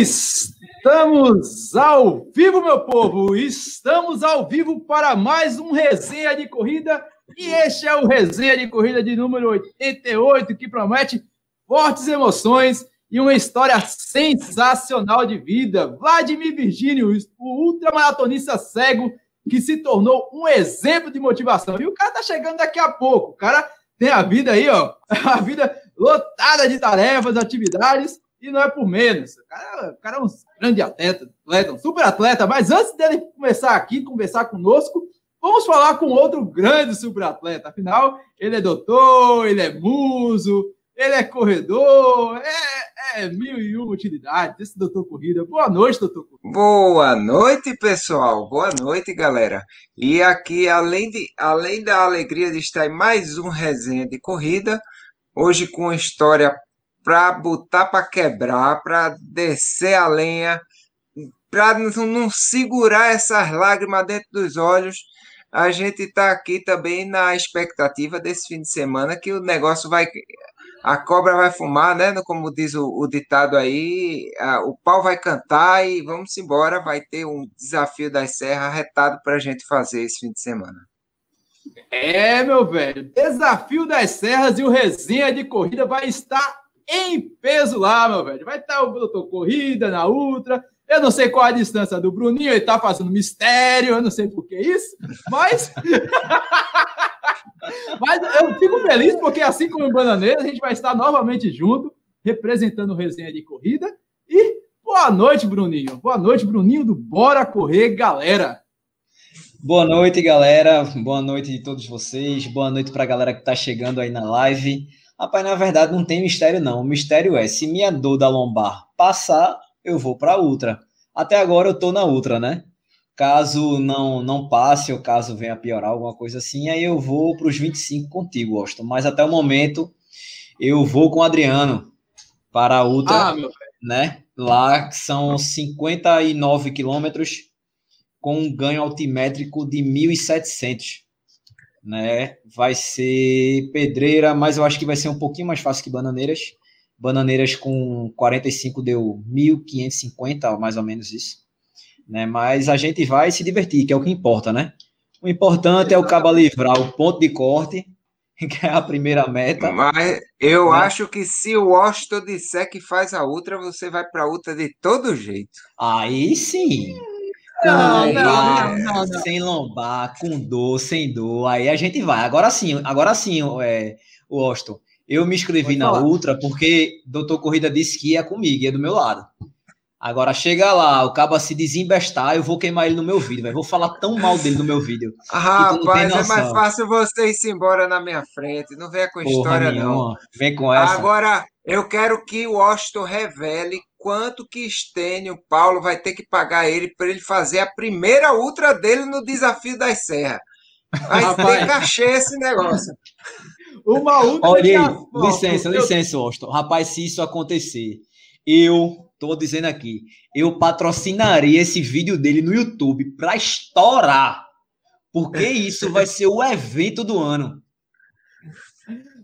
Estamos ao vivo, meu povo! Estamos ao vivo para mais um resenha de corrida. E este é o resenha de corrida de número 88, que promete fortes emoções e uma história sensacional de vida. Vladimir Virgínio, o ultramaratonista cego que se tornou um exemplo de motivação. E o cara tá chegando daqui a pouco. O cara tem a vida aí, ó, a vida lotada de tarefas, atividades e não é por menos. O cara, o cara é um grande atleta, atleta, um super atleta. Mas antes dele começar aqui, conversar conosco, vamos falar com outro grande super atleta. Afinal, ele é doutor, ele é muso, ele é corredor, é, é mil e uma utilidades. Esse doutor Corrida. Boa noite, doutor Corrida. Boa noite, pessoal. Boa noite, galera. E aqui, além, de, além da alegria de estar em mais um resenha de corrida, hoje com uma história para botar para quebrar, para descer a lenha, para não segurar essas lágrimas dentro dos olhos. A gente está aqui também na expectativa desse fim de semana que o negócio vai. A cobra vai fumar, né? Como diz o, o ditado aí, a, o pau vai cantar e vamos embora. Vai ter um desafio das serras retado para a gente fazer esse fim de semana. É, meu velho. Desafio das serras e o resenha de corrida vai estar em peso lá, meu velho. Vai estar o doutor Corrida na Ultra. Eu não sei qual a distância do Bruninho, ele tá fazendo mistério, eu não sei por que isso, mas. mas eu fico feliz porque, assim como em Bananeira, a gente vai estar novamente junto, representando o resenha de corrida. E boa noite, Bruninho. Boa noite, Bruninho do Bora Correr, galera. Boa noite, galera. Boa noite de todos vocês. Boa noite para a galera que está chegando aí na live. Rapaz, na verdade não tem mistério não. O mistério é, se minha dor da lombar passar, eu vou para ultra. Até agora eu tô na ultra, né? Caso não não passe ou caso venha piorar alguma coisa assim, aí eu vou para os 25 contigo, Austin. Mas até o momento eu vou com o Adriano para a ultra, ah, né? Lá são 59 quilômetros com um ganho altimétrico de 1.700 né? Vai ser pedreira, mas eu acho que vai ser um pouquinho mais fácil que bananeiras. Bananeiras com 45 deu 1.550, mais ou menos isso. Né? Mas a gente vai se divertir, que é o que importa, né? O importante é o cabo livrar o ponto de corte, que é a primeira meta. Mas eu né? acho que se o Washington disser que faz a outra, você vai para a outra de todo jeito. Aí sim. Não, não, não, sem lombar, com dor, sem dor, aí a gente vai. Agora sim, agora sim, é, o Austin. Eu me inscrevi na Ultra porque doutor Corrida disse que ia comigo, ia do meu lado. Agora chega lá, o cabo se desembestar, eu vou queimar ele no meu vídeo, véio. vou falar tão mal dele no meu vídeo. Ah, rapaz, é mais fácil você ir embora na minha frente, não venha com Porra história nenhuma. não. Vem com essa. Agora, eu quero que o Austin revele quanto que Estênio Paulo vai ter que pagar ele para ele fazer a primeira ultra dele no desafio das serras. Vai ter cachê esse negócio. Uma ultra. Olha, licença, licença, Austin. Rapaz, se isso acontecer, eu tô dizendo aqui, eu patrocinaria esse vídeo dele no YouTube para estourar. Porque isso vai ser o evento do ano.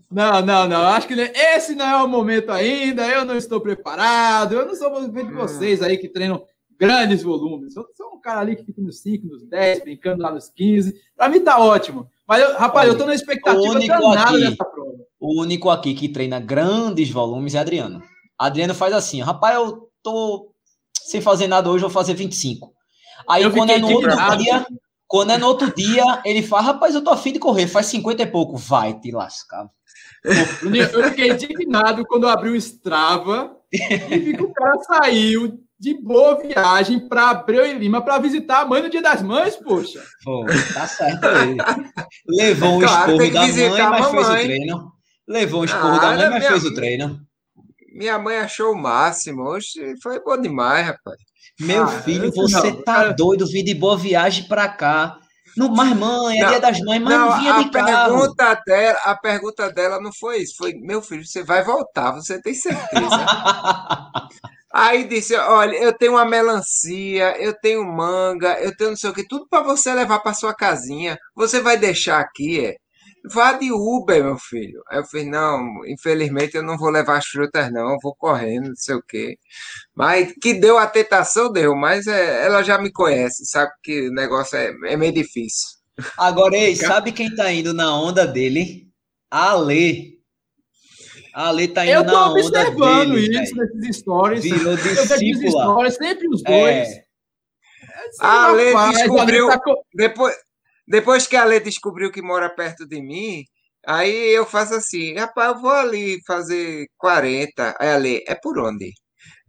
Não, não, não. Acho que esse não é o momento ainda. Eu não estou preparado. Eu não sou o de vocês aí que treinam grandes volumes. Eu sou um cara ali que fica nos 5, nos 10, brincando lá nos 15. Para mim tá ótimo. Mas, eu, rapaz, Olha, eu tô na expectativa danada aqui, dessa prova. O único aqui que treina grandes volumes é Adriano. Adriano faz assim, rapaz, eu tô sem fazer nada hoje, vou fazer 25. Aí eu quando é no outro dia, quando é no outro dia, ele fala, rapaz, eu tô afim de correr, faz 50 e pouco. Vai te lascar. Eu fiquei indignado quando eu abri o Strava e vi que o cara saiu de boa viagem para Abreu e Lima para visitar a mãe no Dia das Mães, poxa. Pô, tá certo aí. Levou um claro, esporro da mãe, mas fez o treino. Levou um esporro da mãe, mas fez o treino. Minha mãe achou o máximo. Hoje foi bom demais, rapaz. Meu ah, filho, você não, tá doido vir de boa viagem para cá. No, mas mãe, é não, dia das mães, mãe não, não vinha de carro. Pergunta dela, a pergunta dela não foi isso, foi, meu filho, você vai voltar, você tem certeza? Aí disse, olha, eu tenho uma melancia, eu tenho manga, eu tenho não sei o que, tudo para você levar para sua casinha. Você vai deixar aqui, é? Vá de Uber, meu filho. Aí eu falei, não, infelizmente eu não vou levar as frutas, não, eu vou correndo, não sei o quê. Mas que deu a tentação, deu, mas é, ela já me conhece, sabe que o negócio é, é meio difícil. Agora, ei, sabe quem tá indo na onda dele? A Lê. A Lê tá indo eu na onda dele. Eu tô observando isso véio. nesses stories. Virou discípula. Stories, sempre os dois. É. A Lê descobriu... Tá... Depois, depois que a Lê descobriu que mora perto de mim, aí eu faço assim, rapaz, eu vou ali fazer 40. Aí a Lê, é por onde?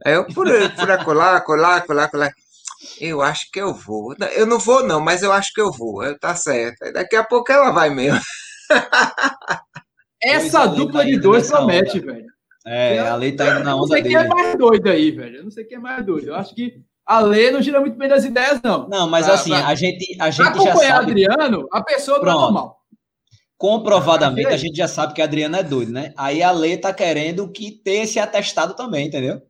Aí eu, por, por acolá, colar, colar, colar. Eu acho que eu vou. Eu não vou, não, mas eu acho que eu vou. Eu, tá certo. Daqui a pouco ela vai mesmo. Essa dupla de dois promete, velho. É, a lei tá indo na onda. Eu não sei quem é mais doido aí, velho. Eu não sei quem é mais doido. Eu acho que a lei não gira muito bem das ideias, não. Não, mas pra, assim, pra, a gente, a gente já sabe. Adriano, a pessoa tá normal. Comprovadamente, a gente já sabe que a Adriana é doido, né? Aí a lei tá querendo que ter esse atestado também, entendeu?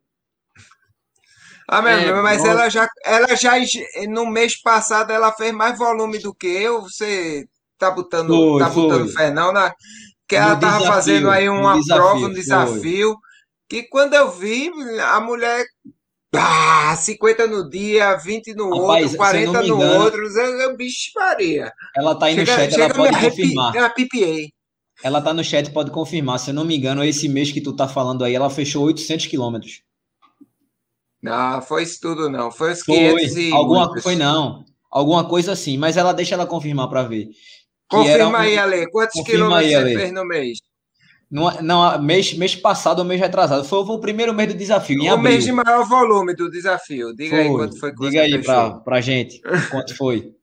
Ah, meu, é, mas ela já, ela já, no mês passado, ela fez mais volume do que eu. Você tá botando, foi, tá botando fé, não, na, que ela no tava desafio, fazendo aí uma desafio, prova, um desafio, foi. que quando eu vi, a mulher ah, 50 no dia, 20 no Rapaz, outro, 40 no engano, outro, eu, bicho Maria. Ela tá aí no chega, chat, ela pode confirmar. Eu pipiei. Ela tá no chat, pode confirmar. Se eu não me engano, esse mês que tu tá falando aí, ela fechou 800 quilômetros. Não, foi isso tudo não. Foi os 500 foi. e... Alguma, foi não. Alguma coisa assim, mas ela deixa ela confirmar para ver. Confirma um... aí, Ale. Quantos Confirma quilômetros aí, você fez no mês? Não, não, mês, mês passado ou mês retrasado. Foi, foi, o primeiro mês do desafio. o mês de maior volume do desafio. Diga foi. aí quanto foi Diga aí pra, pra gente quanto foi.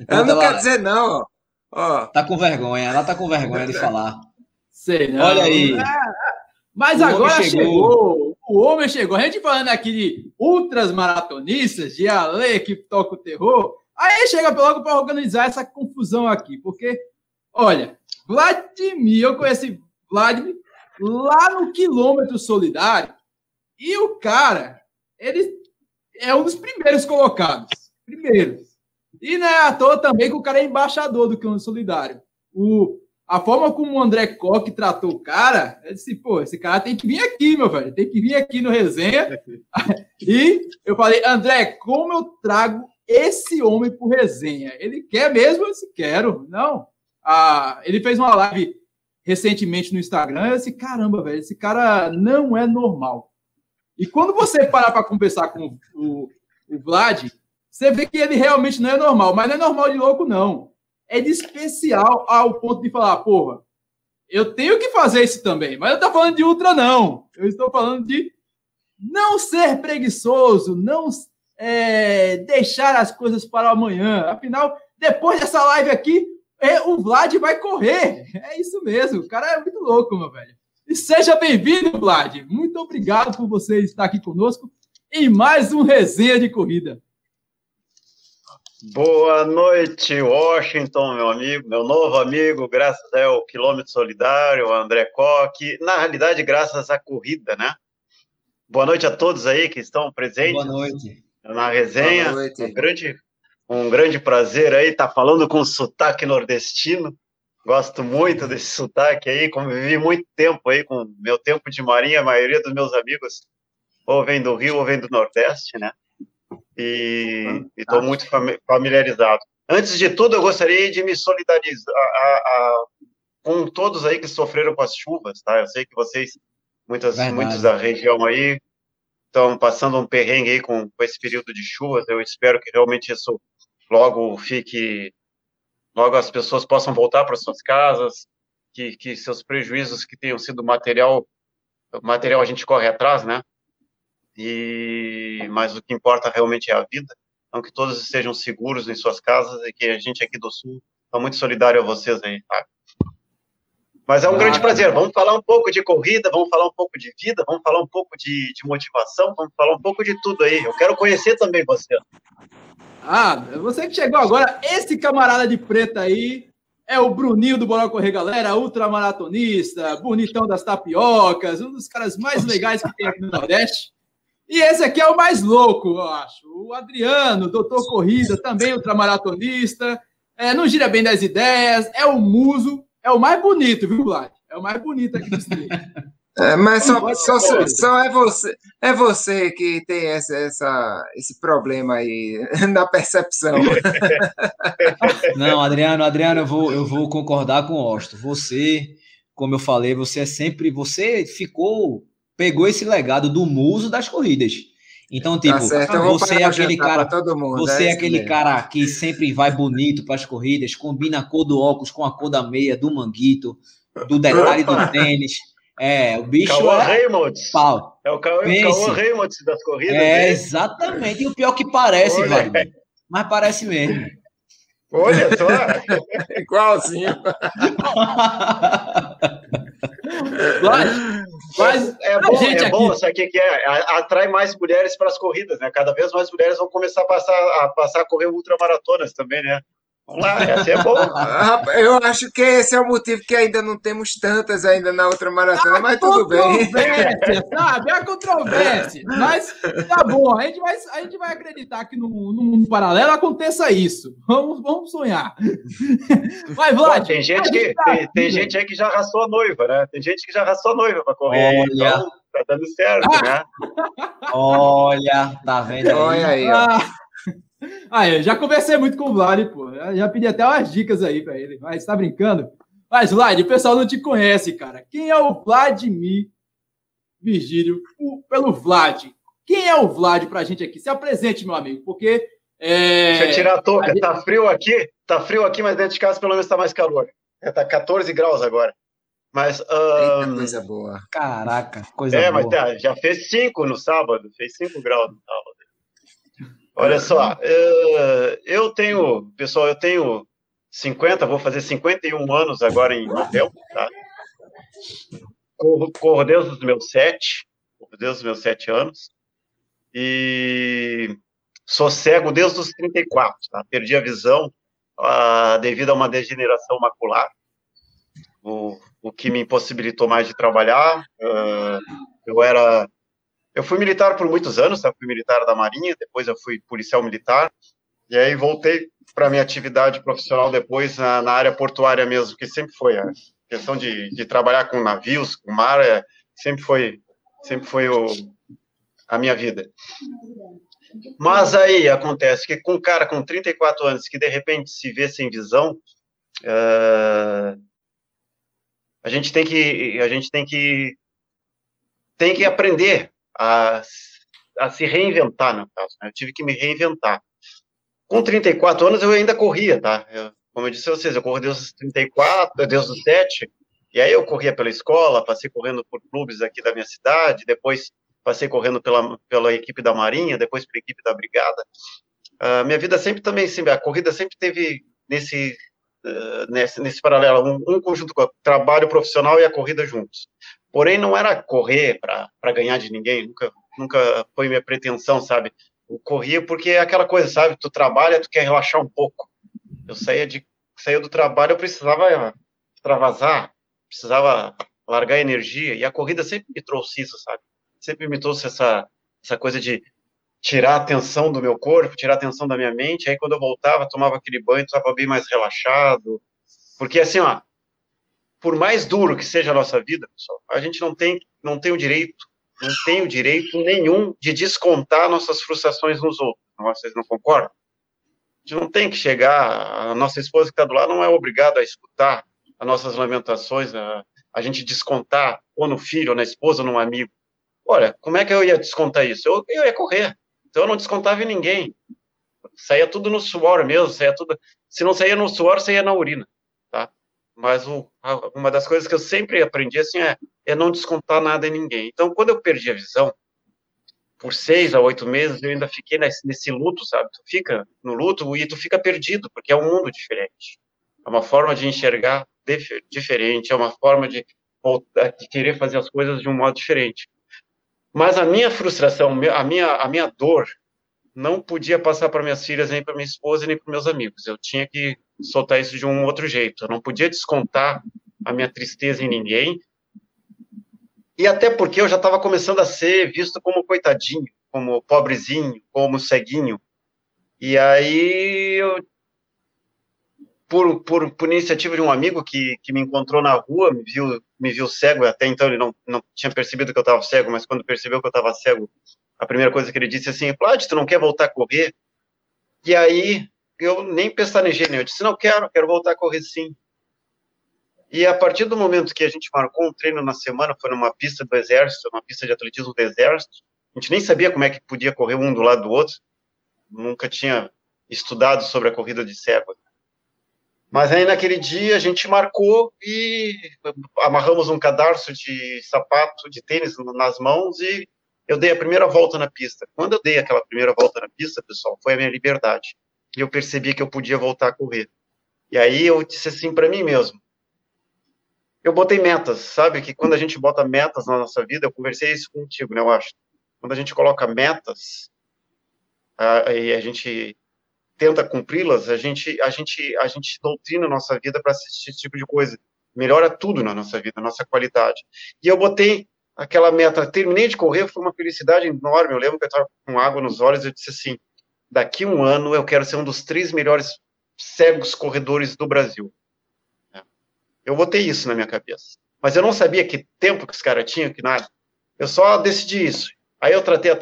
Então, eu não ela... quero dizer, não. Ó. Tá com vergonha, ela tá com vergonha de falar. Sei não. Olha aí. Mas o agora chegou. chegou. O homem chegou. A gente falando aqui de ultras maratonistas, de Ale que toca o terror. Aí chega logo para organizar essa confusão aqui, porque, olha, Vladimir, eu conheci Vladimir lá no quilômetro solidário e o cara, ele é um dos primeiros colocados. Primeiros. E não é à toa também que o cara é embaixador do quilômetro solidário. O, a forma como o André Koch tratou o cara, eu disse, pô, esse cara tem que vir aqui, meu velho, tem que vir aqui no resenha. e eu falei, André, como eu trago esse homem por resenha? Ele quer mesmo? Eu disse, quero. Não, ah, ele fez uma live recentemente no Instagram. Eu disse, caramba, velho, esse cara não é normal. E quando você parar para conversar com o, o Vlad, você vê que ele realmente não é normal. Mas não é normal de louco, não. É de especial ao ponto de falar, porra, eu tenho que fazer isso também. Mas eu estou falando de ultra, não. Eu estou falando de não ser preguiçoso, não é, deixar as coisas para amanhã. Afinal, depois dessa live aqui, é, o Vlad vai correr. É isso mesmo. O cara é muito louco, meu velho. E seja bem-vindo, Vlad. Muito obrigado por você estar aqui conosco em mais um resenha de corrida. Boa noite, Washington, meu amigo, meu novo amigo, graças ao Quilômetro Solidário, André Coque, na realidade, graças à corrida, né? Boa noite a todos aí que estão presentes. Boa noite. Na resenha. Boa noite. Um grande um grande prazer aí estar tá falando com sotaque nordestino. Gosto muito desse sotaque aí, convivi muito tempo aí com meu tempo de marinha, a maioria dos meus amigos ou vem do Rio ou vem do Nordeste, né? E estou muito familiarizado. Antes de tudo, eu gostaria de me solidarizar a, a, com todos aí que sofreram com as chuvas, tá? Eu sei que vocês, muitas, muitos da região aí, estão passando um perrengue aí com, com esse período de chuvas. Eu espero que realmente isso logo fique, logo as pessoas possam voltar para suas casas, que, que seus prejuízos que tenham sido material, material a gente corre atrás, né? E mas o que importa realmente é a vida. Então que todos estejam seguros em suas casas e que a gente aqui do Sul está muito solidário a vocês aí, tá? Mas é um ah, grande prazer. Vamos falar um pouco de corrida, vamos falar um pouco de vida, vamos falar um pouco de, de motivação, vamos falar um pouco de tudo aí. Eu quero conhecer também você. Ah, você que chegou agora, esse camarada de preta aí é o Bruninho do Bora Correr Galera, ultramaratonista, bonitão das tapiocas, um dos caras mais legais que tem aqui no Nordeste. E esse aqui é o mais louco, eu acho. O Adriano, doutor Corrida, também ultramaratonista. é, não gira bem das ideias, é o muso, é o mais bonito, viu, Vlad? É o mais bonito aqui do É, mas só, só, só, é você é você que tem essa, essa, esse problema aí na percepção. Não, Adriano, Adriano, eu vou, eu vou concordar com o Osto. Você, como eu falei, você é sempre. Você ficou. Pegou esse legado do muso das corridas. Então, tá tipo, tá você é aquele cara. Mundo, você é, é aquele mesmo. cara que sempre vai bonito para as corridas, combina a cor do óculos com a cor da meia, do manguito, do detalhe do tênis. É, o bicho Cauã é Reynolds. Pau. É o Cauã, Reynolds das corridas. É, né? exatamente. E o pior que parece, velho. Mas parece mesmo. Olha só. Igualzinho. mas, mas é bom, gente é bom, sabe o que, que é? Atrai mais mulheres para as corridas, né? Cada vez mais mulheres vão começar a passar a, passar a correr ultramaratonas também, né? Lá, essa é bom. Eu acho que esse é o motivo que ainda não temos tantas ainda na outra maratona, a mas tudo bem. Sabe? É a controvérsia. Mas tá bom, a gente vai, a gente vai acreditar que no, no mundo paralelo aconteça isso. Vamos, vamos sonhar. Mas, Vlad. Pô, tem gente, que, tá tem, tem, gente aí que já arrastou a noiva, né? Tem gente que já arrastou a noiva para correr. Olha. Então, tá dando certo, ah. né? Olha, tá vendo aí? Olha aí, ó. Ah. Ah, eu já conversei muito com o Vlad, pô. Eu já pedi até umas dicas aí para ele. Mas tá brincando? Mas, Vlad, o pessoal não te conhece, cara. Quem é o Vladimir Virgílio pelo Vlad? Quem é o Vlad pra gente aqui? Se apresente, meu amigo, porque. É... Deixa eu tirar a touca. A Tá frio aqui? Tá frio aqui, mas dentro de casa pelo menos tá mais calor. É, tá 14 graus agora. Mas. Um... Eita, coisa boa. Caraca, coisa é, boa. É, mas tá, já fez 5 no sábado. Fez 5 graus no sábado. Olha só, eh, eu tenho, pessoal, eu tenho 50, vou fazer 51 anos agora em novembro, tá? Corro, corro desde os meus sete, corro desde os meus sete anos, e sou cego desde os 34, tá? Perdi a visão uh, devido a uma degeneração macular, o, o que me impossibilitou mais de trabalhar. Uh, eu era eu fui militar por muitos anos, tá? fui militar da Marinha, depois eu fui policial militar, e aí voltei para minha atividade profissional depois na, na, área portuária mesmo, que sempre foi a questão de, de trabalhar com navios, com mar, é, sempre foi, sempre foi o, a minha vida. Mas aí acontece que com um cara com 34 anos que de repente se vê sem visão, uh, a gente tem que a gente tem que tem que aprender a, a se reinventar, no caso. Né? Eu tive que me reinventar. Com 34 anos eu ainda corria, tá? Eu, como eu disse a vocês, eu corro desde os 34, desde os 7, e aí eu corria pela escola, passei correndo por clubes aqui da minha cidade, depois passei correndo pela, pela equipe da Marinha, depois pela equipe da Brigada. Uh, minha vida sempre também, sempre, a corrida sempre teve nesse, uh, nesse, nesse paralelo, um, um conjunto com trabalho profissional e a corrida juntos. Porém, não era correr para ganhar de ninguém, nunca, nunca foi minha pretensão, sabe? Eu corria porque é aquela coisa, sabe? Tu trabalha, tu quer relaxar um pouco. Eu saía, de, saía do trabalho, eu precisava extravasar, precisava largar energia, e a corrida sempre me trouxe isso, sabe? Sempre me trouxe essa, essa coisa de tirar a atenção do meu corpo, tirar a atenção da minha mente, aí quando eu voltava, tomava aquele banho, estava bem mais relaxado, porque assim, ó, por mais duro que seja a nossa vida, pessoal, a gente não tem, não tem o direito, não tem o direito nenhum de descontar nossas frustrações nos outros. Vocês não concordam? A gente não tem que chegar, a nossa esposa que está do lado não é obrigada a escutar as nossas lamentações, a, a gente descontar ou no filho, ou na esposa, ou num amigo. Olha, como é que eu ia descontar isso? Eu, eu ia correr. Então eu não descontava em ninguém. Saía tudo no suor mesmo, saía tudo. Se não saía no suor, saía na urina. Mas o, uma das coisas que eu sempre aprendi assim é, é não descontar nada em ninguém. Então, quando eu perdi a visão, por seis a oito meses, eu ainda fiquei nesse, nesse luto, sabe? Tu fica no luto e tu fica perdido, porque é um mundo diferente. É uma forma de enxergar diferente, é uma forma de, de querer fazer as coisas de um modo diferente. Mas a minha frustração, a minha, a minha dor, não podia passar para minhas filhas, nem para minha esposa, nem para meus amigos. Eu tinha que soltar isso de um outro jeito. Eu não podia descontar a minha tristeza em ninguém. E até porque eu já estava começando a ser visto como coitadinho, como pobrezinho, como ceguinho. E aí eu por, por, por iniciativa de um amigo que, que me encontrou na rua, me viu, me viu cego, até então ele não, não tinha percebido que eu estava cego, mas quando percebeu que eu estava cego, a primeira coisa que ele disse assim, Pládio, tu não quer voltar a correr? E aí, eu nem pestanejei, né? Eu disse, não quero, quero voltar a correr sim. E a partir do momento que a gente marcou um treino na semana, foi numa pista do Exército, uma pista de atletismo do Exército, a gente nem sabia como é que podia correr um do lado do outro, nunca tinha estudado sobre a corrida de cego. Mas aí naquele dia a gente marcou e amarramos um cadarço de sapato, de tênis nas mãos e eu dei a primeira volta na pista. Quando eu dei aquela primeira volta na pista, pessoal, foi a minha liberdade. E eu percebi que eu podia voltar a correr. E aí eu disse assim para mim mesmo. Eu botei metas, sabe? Que quando a gente bota metas na nossa vida, eu conversei isso contigo, né? Eu acho. Quando a gente coloca metas, e a gente tenta cumpri-las, a gente, a gente, a gente doutrina a nossa vida para esse tipo de coisa. Melhora tudo na nossa vida, a nossa qualidade. E eu botei aquela meta, terminei de correr, foi uma felicidade enorme. Eu lembro que eu estava com água nos olhos eu disse assim: daqui um ano eu quero ser um dos três melhores cegos corredores do Brasil. É. Eu botei isso na minha cabeça. Mas eu não sabia que tempo que os caras tinham, que nada. Eu só decidi isso. Aí eu tratei,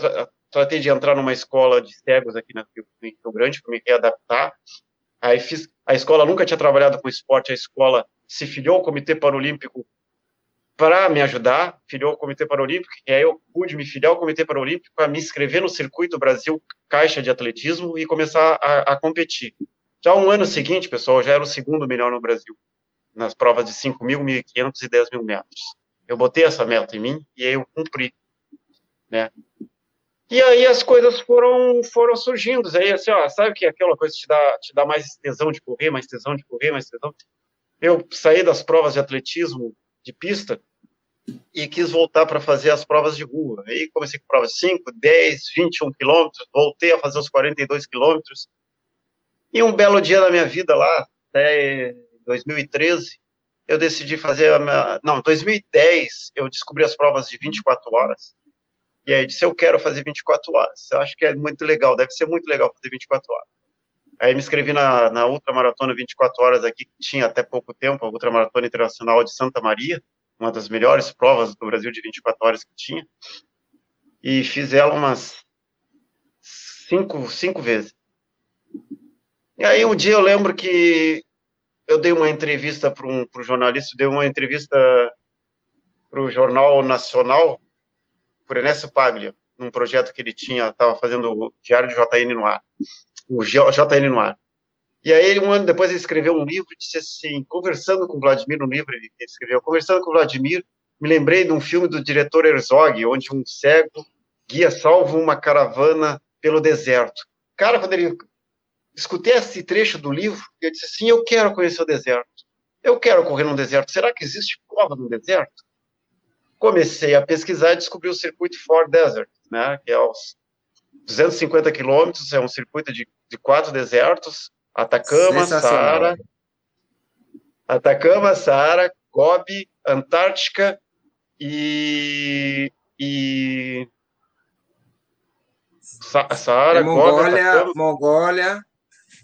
tratei de entrar numa escola de cegos aqui na Rio Grande para me readaptar. Aí fiz, a escola nunca tinha trabalhado com esporte, a escola se filiou ao Comitê Paralímpico para me ajudar, filiou ao Comitê Paralímpico, e aí eu pude me filiar ao Comitê Paralímpico para me inscrever no Circuito Brasil Caixa de Atletismo e começar a, a competir. Já um ano seguinte, pessoal, já era o segundo melhor no Brasil, nas provas de 5 mil, 1.500 e 10 mil metros. Eu botei essa meta em mim e aí eu cumpri, né? E aí as coisas foram foram surgindo. Aí assim, ó, sabe que aquela coisa te dá te dá mais tesão de correr, mais tesão de correr, mais tesão. Eu saí das provas de atletismo de pista e quis voltar para fazer as provas de rua. Aí comecei com provas 5, 10, 21 quilômetros, voltei a fazer os 42 quilômetros. E um belo dia da minha vida lá, até 2013, eu decidi fazer a minha... Não, 2010, eu descobri as provas de 24 horas. E aí disse, eu quero fazer 24 horas. Eu acho que é muito legal, deve ser muito legal fazer 24 horas. Aí me inscrevi na, na Ultramaratona 24 Horas aqui, que tinha até pouco tempo, a Ultramaratona Internacional de Santa Maria, uma das melhores provas do Brasil de 24 horas que tinha. E fiz ela umas cinco, cinco vezes. E aí um dia eu lembro que eu dei uma entrevista para um pro jornalista, dei uma entrevista para o Jornal Nacional, por Ernesto Paglia, num projeto que ele tinha, estava fazendo o Diário de JN no ar o JN no ar. E aí, um ano depois, ele escreveu um livro e disse assim, conversando com Vladimir, no livro ele escreveu, conversando com Vladimir, me lembrei de um filme do diretor Herzog, onde um cego guia salvo uma caravana pelo deserto. Cara, quando ele escutei esse trecho do livro, eu disse assim, eu quero conhecer o deserto. Eu quero correr no deserto. Será que existe prova no deserto? Comecei a pesquisar e descobri o circuito For Desert, né, que é os 250 quilômetros, é um circuito de, de quatro desertos, Atacama, Saara, Atacama, Saara, Gobi, Antártica e, e Saara, é Mongólia, Gobi, Mongólia,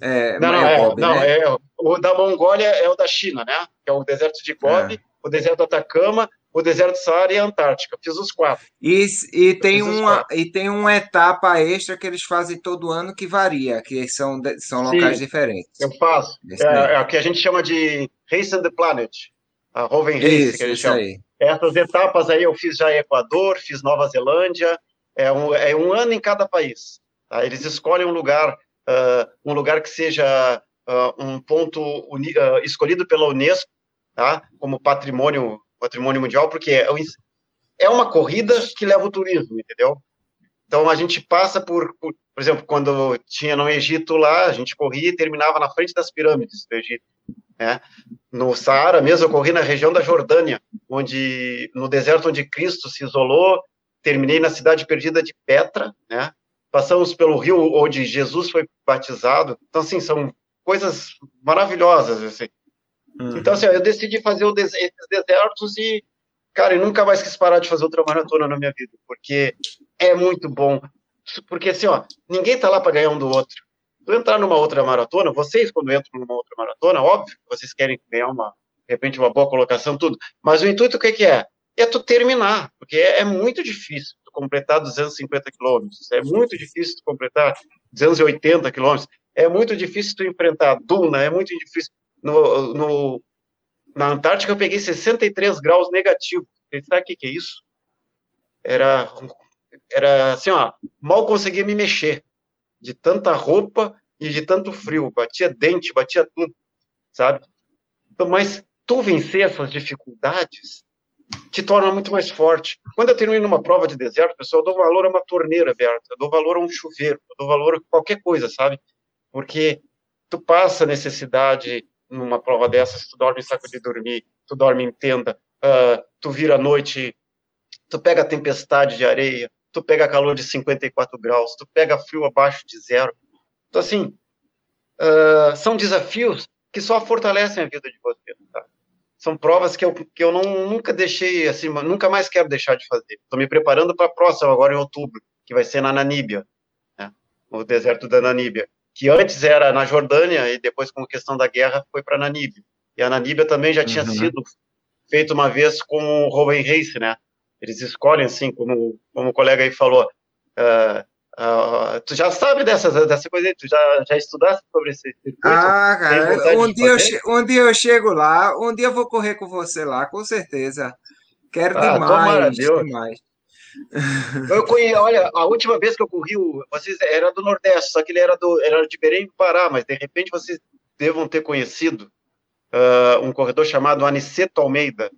é, não, não, é, Gobi, não né? é, o da Mongólia é o da China, né? Que é o deserto de Gobi, é. o deserto do Atacama o deserto do Saara e a Antártica. Fiz os quatro. E, e, tem uma, e tem uma etapa extra que eles fazem todo ano que varia, que são, são locais Sim, diferentes. Eu faço. É, é, o que a gente chama de Race on the Planet. A Roven Race, isso, que a gente chama. Aí. Essas etapas aí eu fiz já em Equador, fiz Nova Zelândia. É um, é um ano em cada país. Tá? Eles escolhem um lugar, uh, um lugar que seja uh, um ponto uni, uh, escolhido pela Unesco, tá? como patrimônio patrimônio mundial, porque é, é uma corrida que leva o turismo, entendeu? Então a gente passa por, por, por exemplo, quando tinha no Egito lá, a gente corria e terminava na frente das pirâmides do Egito. Né? No Saara mesmo, eu corri na região da Jordânia, onde no deserto onde Cristo se isolou, terminei na cidade perdida de Petra, né? Passamos pelo rio onde Jesus foi batizado. Então, assim, são coisas maravilhosas, assim. Uhum. Então, assim, eu decidi fazer des esses desertos e, cara, eu nunca mais quis parar de fazer outra maratona na minha vida, porque é muito bom. Porque, assim, ó, ninguém tá lá para ganhar um do outro. Tu entrar numa outra maratona, vocês, quando entram numa outra maratona, óbvio que vocês querem ganhar uma, de repente, uma boa colocação, tudo. Mas o intuito, o que, que é? É tu terminar, porque é, é muito difícil tu completar 250 quilômetros, é muito difícil tu completar 280 quilômetros, é muito difícil tu enfrentar a duna, é muito difícil. No, no, na Antártica eu peguei 63 graus negativos. Você sabe o que, que é isso? Era, era assim, ó, mal conseguia me mexer de tanta roupa e de tanto frio, batia dente, batia tudo, sabe? Então, mas tu vencer essas dificuldades te torna muito mais forte. Quando eu termino uma prova de deserto, pessoal, eu dou valor a uma torneira aberta, eu dou valor a um chuveiro, eu dou valor a qualquer coisa, sabe? Porque tu passa necessidade numa prova dessas, tu dorme em saco de dormir, tu dorme em tenda, uh, tu vira à noite, tu pega tempestade de areia, tu pega calor de 54 graus, tu pega frio abaixo de zero. Então, assim, uh, são desafios que só fortalecem a vida de você. Tá? São provas que eu, que eu não, nunca deixei, assim, nunca mais quero deixar de fazer. Estou me preparando para a próxima, agora em outubro, que vai ser na Namíbia, né? no deserto da Namíbia, que antes era na Jordânia e depois, com a questão da guerra, foi para Namíbia. E a Namíbia também já tinha uhum. sido feito uma vez com o Rowan Race, né? Eles escolhem, assim, como, como o colega aí falou, uh, uh, tu já sabe dessas, dessa coisa aí, tu já, já estudaste sobre esse circuito? Ah, cara, um dia, eu, um dia eu chego lá, um dia eu vou correr com você lá, com certeza. Quero ah, demais, demais. Eu conheço, olha, a última vez que eu corri, vocês era do Nordeste, só que ele era do era de Berém do Pará, mas de repente vocês devam ter conhecido uh, um corredor chamado Aniceto Almeida.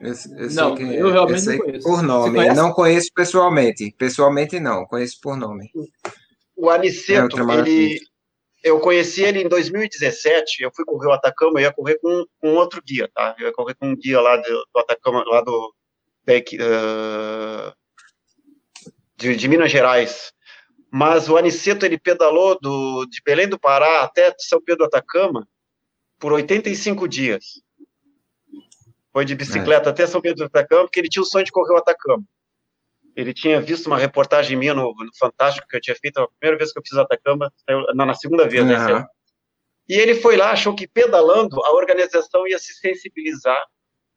Eu, não, eu realmente eu não conheço. Por nome, não conheço pessoalmente. Pessoalmente não, conheço por nome. O Aniceto, é ele, eu conheci ele em 2017, eu fui correr o Atacama, eu ia correr com, com outro guia, tá? Eu ia correr com um guia lá do, do Atacama, lá do, uh, de, de, Minas Gerais. Mas o Aniceto, ele pedalou do, de Belém do Pará até São Pedro do Atacama por 85 dias. Foi de bicicleta é. até São Pedro do Atacama, porque ele tinha o sonho de correr o Atacama. Ele tinha visto uma reportagem minha no, no Fantástico, que eu tinha feito a primeira vez que eu fiz o Atacama, não, na segunda vez, né? Uhum. E ele foi lá, achou que pedalando a organização ia se sensibilizar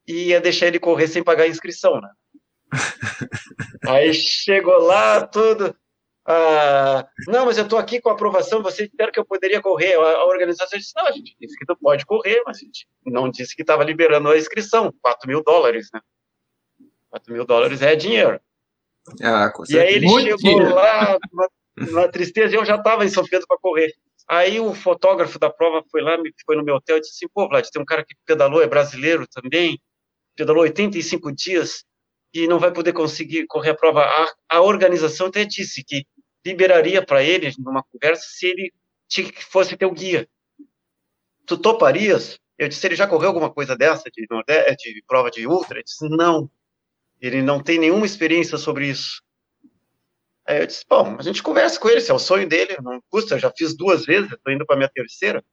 e ia deixar ele correr sem pagar a inscrição, né? Aí chegou lá, tudo. Ah, não, mas eu estou aqui com a aprovação, você disseram que eu poderia correr. A, organização disse, não, a gente disse que tu pode correr, mas a gente não disse que estava liberando a inscrição, 4 mil dólares, né? 4 mil dólares é dinheiro. Ah, e aí ele Muito chegou dinheiro. lá, na, tristeza, e eu já estava em São Pedro para correr. Aí o fotógrafo da prova foi lá, foi no meu hotel e disse assim, pô, Vlad, tem um cara que pedalou, é brasileiro também, pedalou 85 dias e não vai poder conseguir correr a prova. A, a organização até disse que liberaria para ele, numa conversa, se ele fosse teu guia. Tu toparias? Eu disse, ele já correu alguma coisa dessa, de, de prova de ultra? Ele disse, não. Ele não tem nenhuma experiência sobre isso. Aí eu disse, bom, a gente conversa com ele, se é o sonho dele, não custa, eu já fiz duas vezes, estou indo para minha terceira.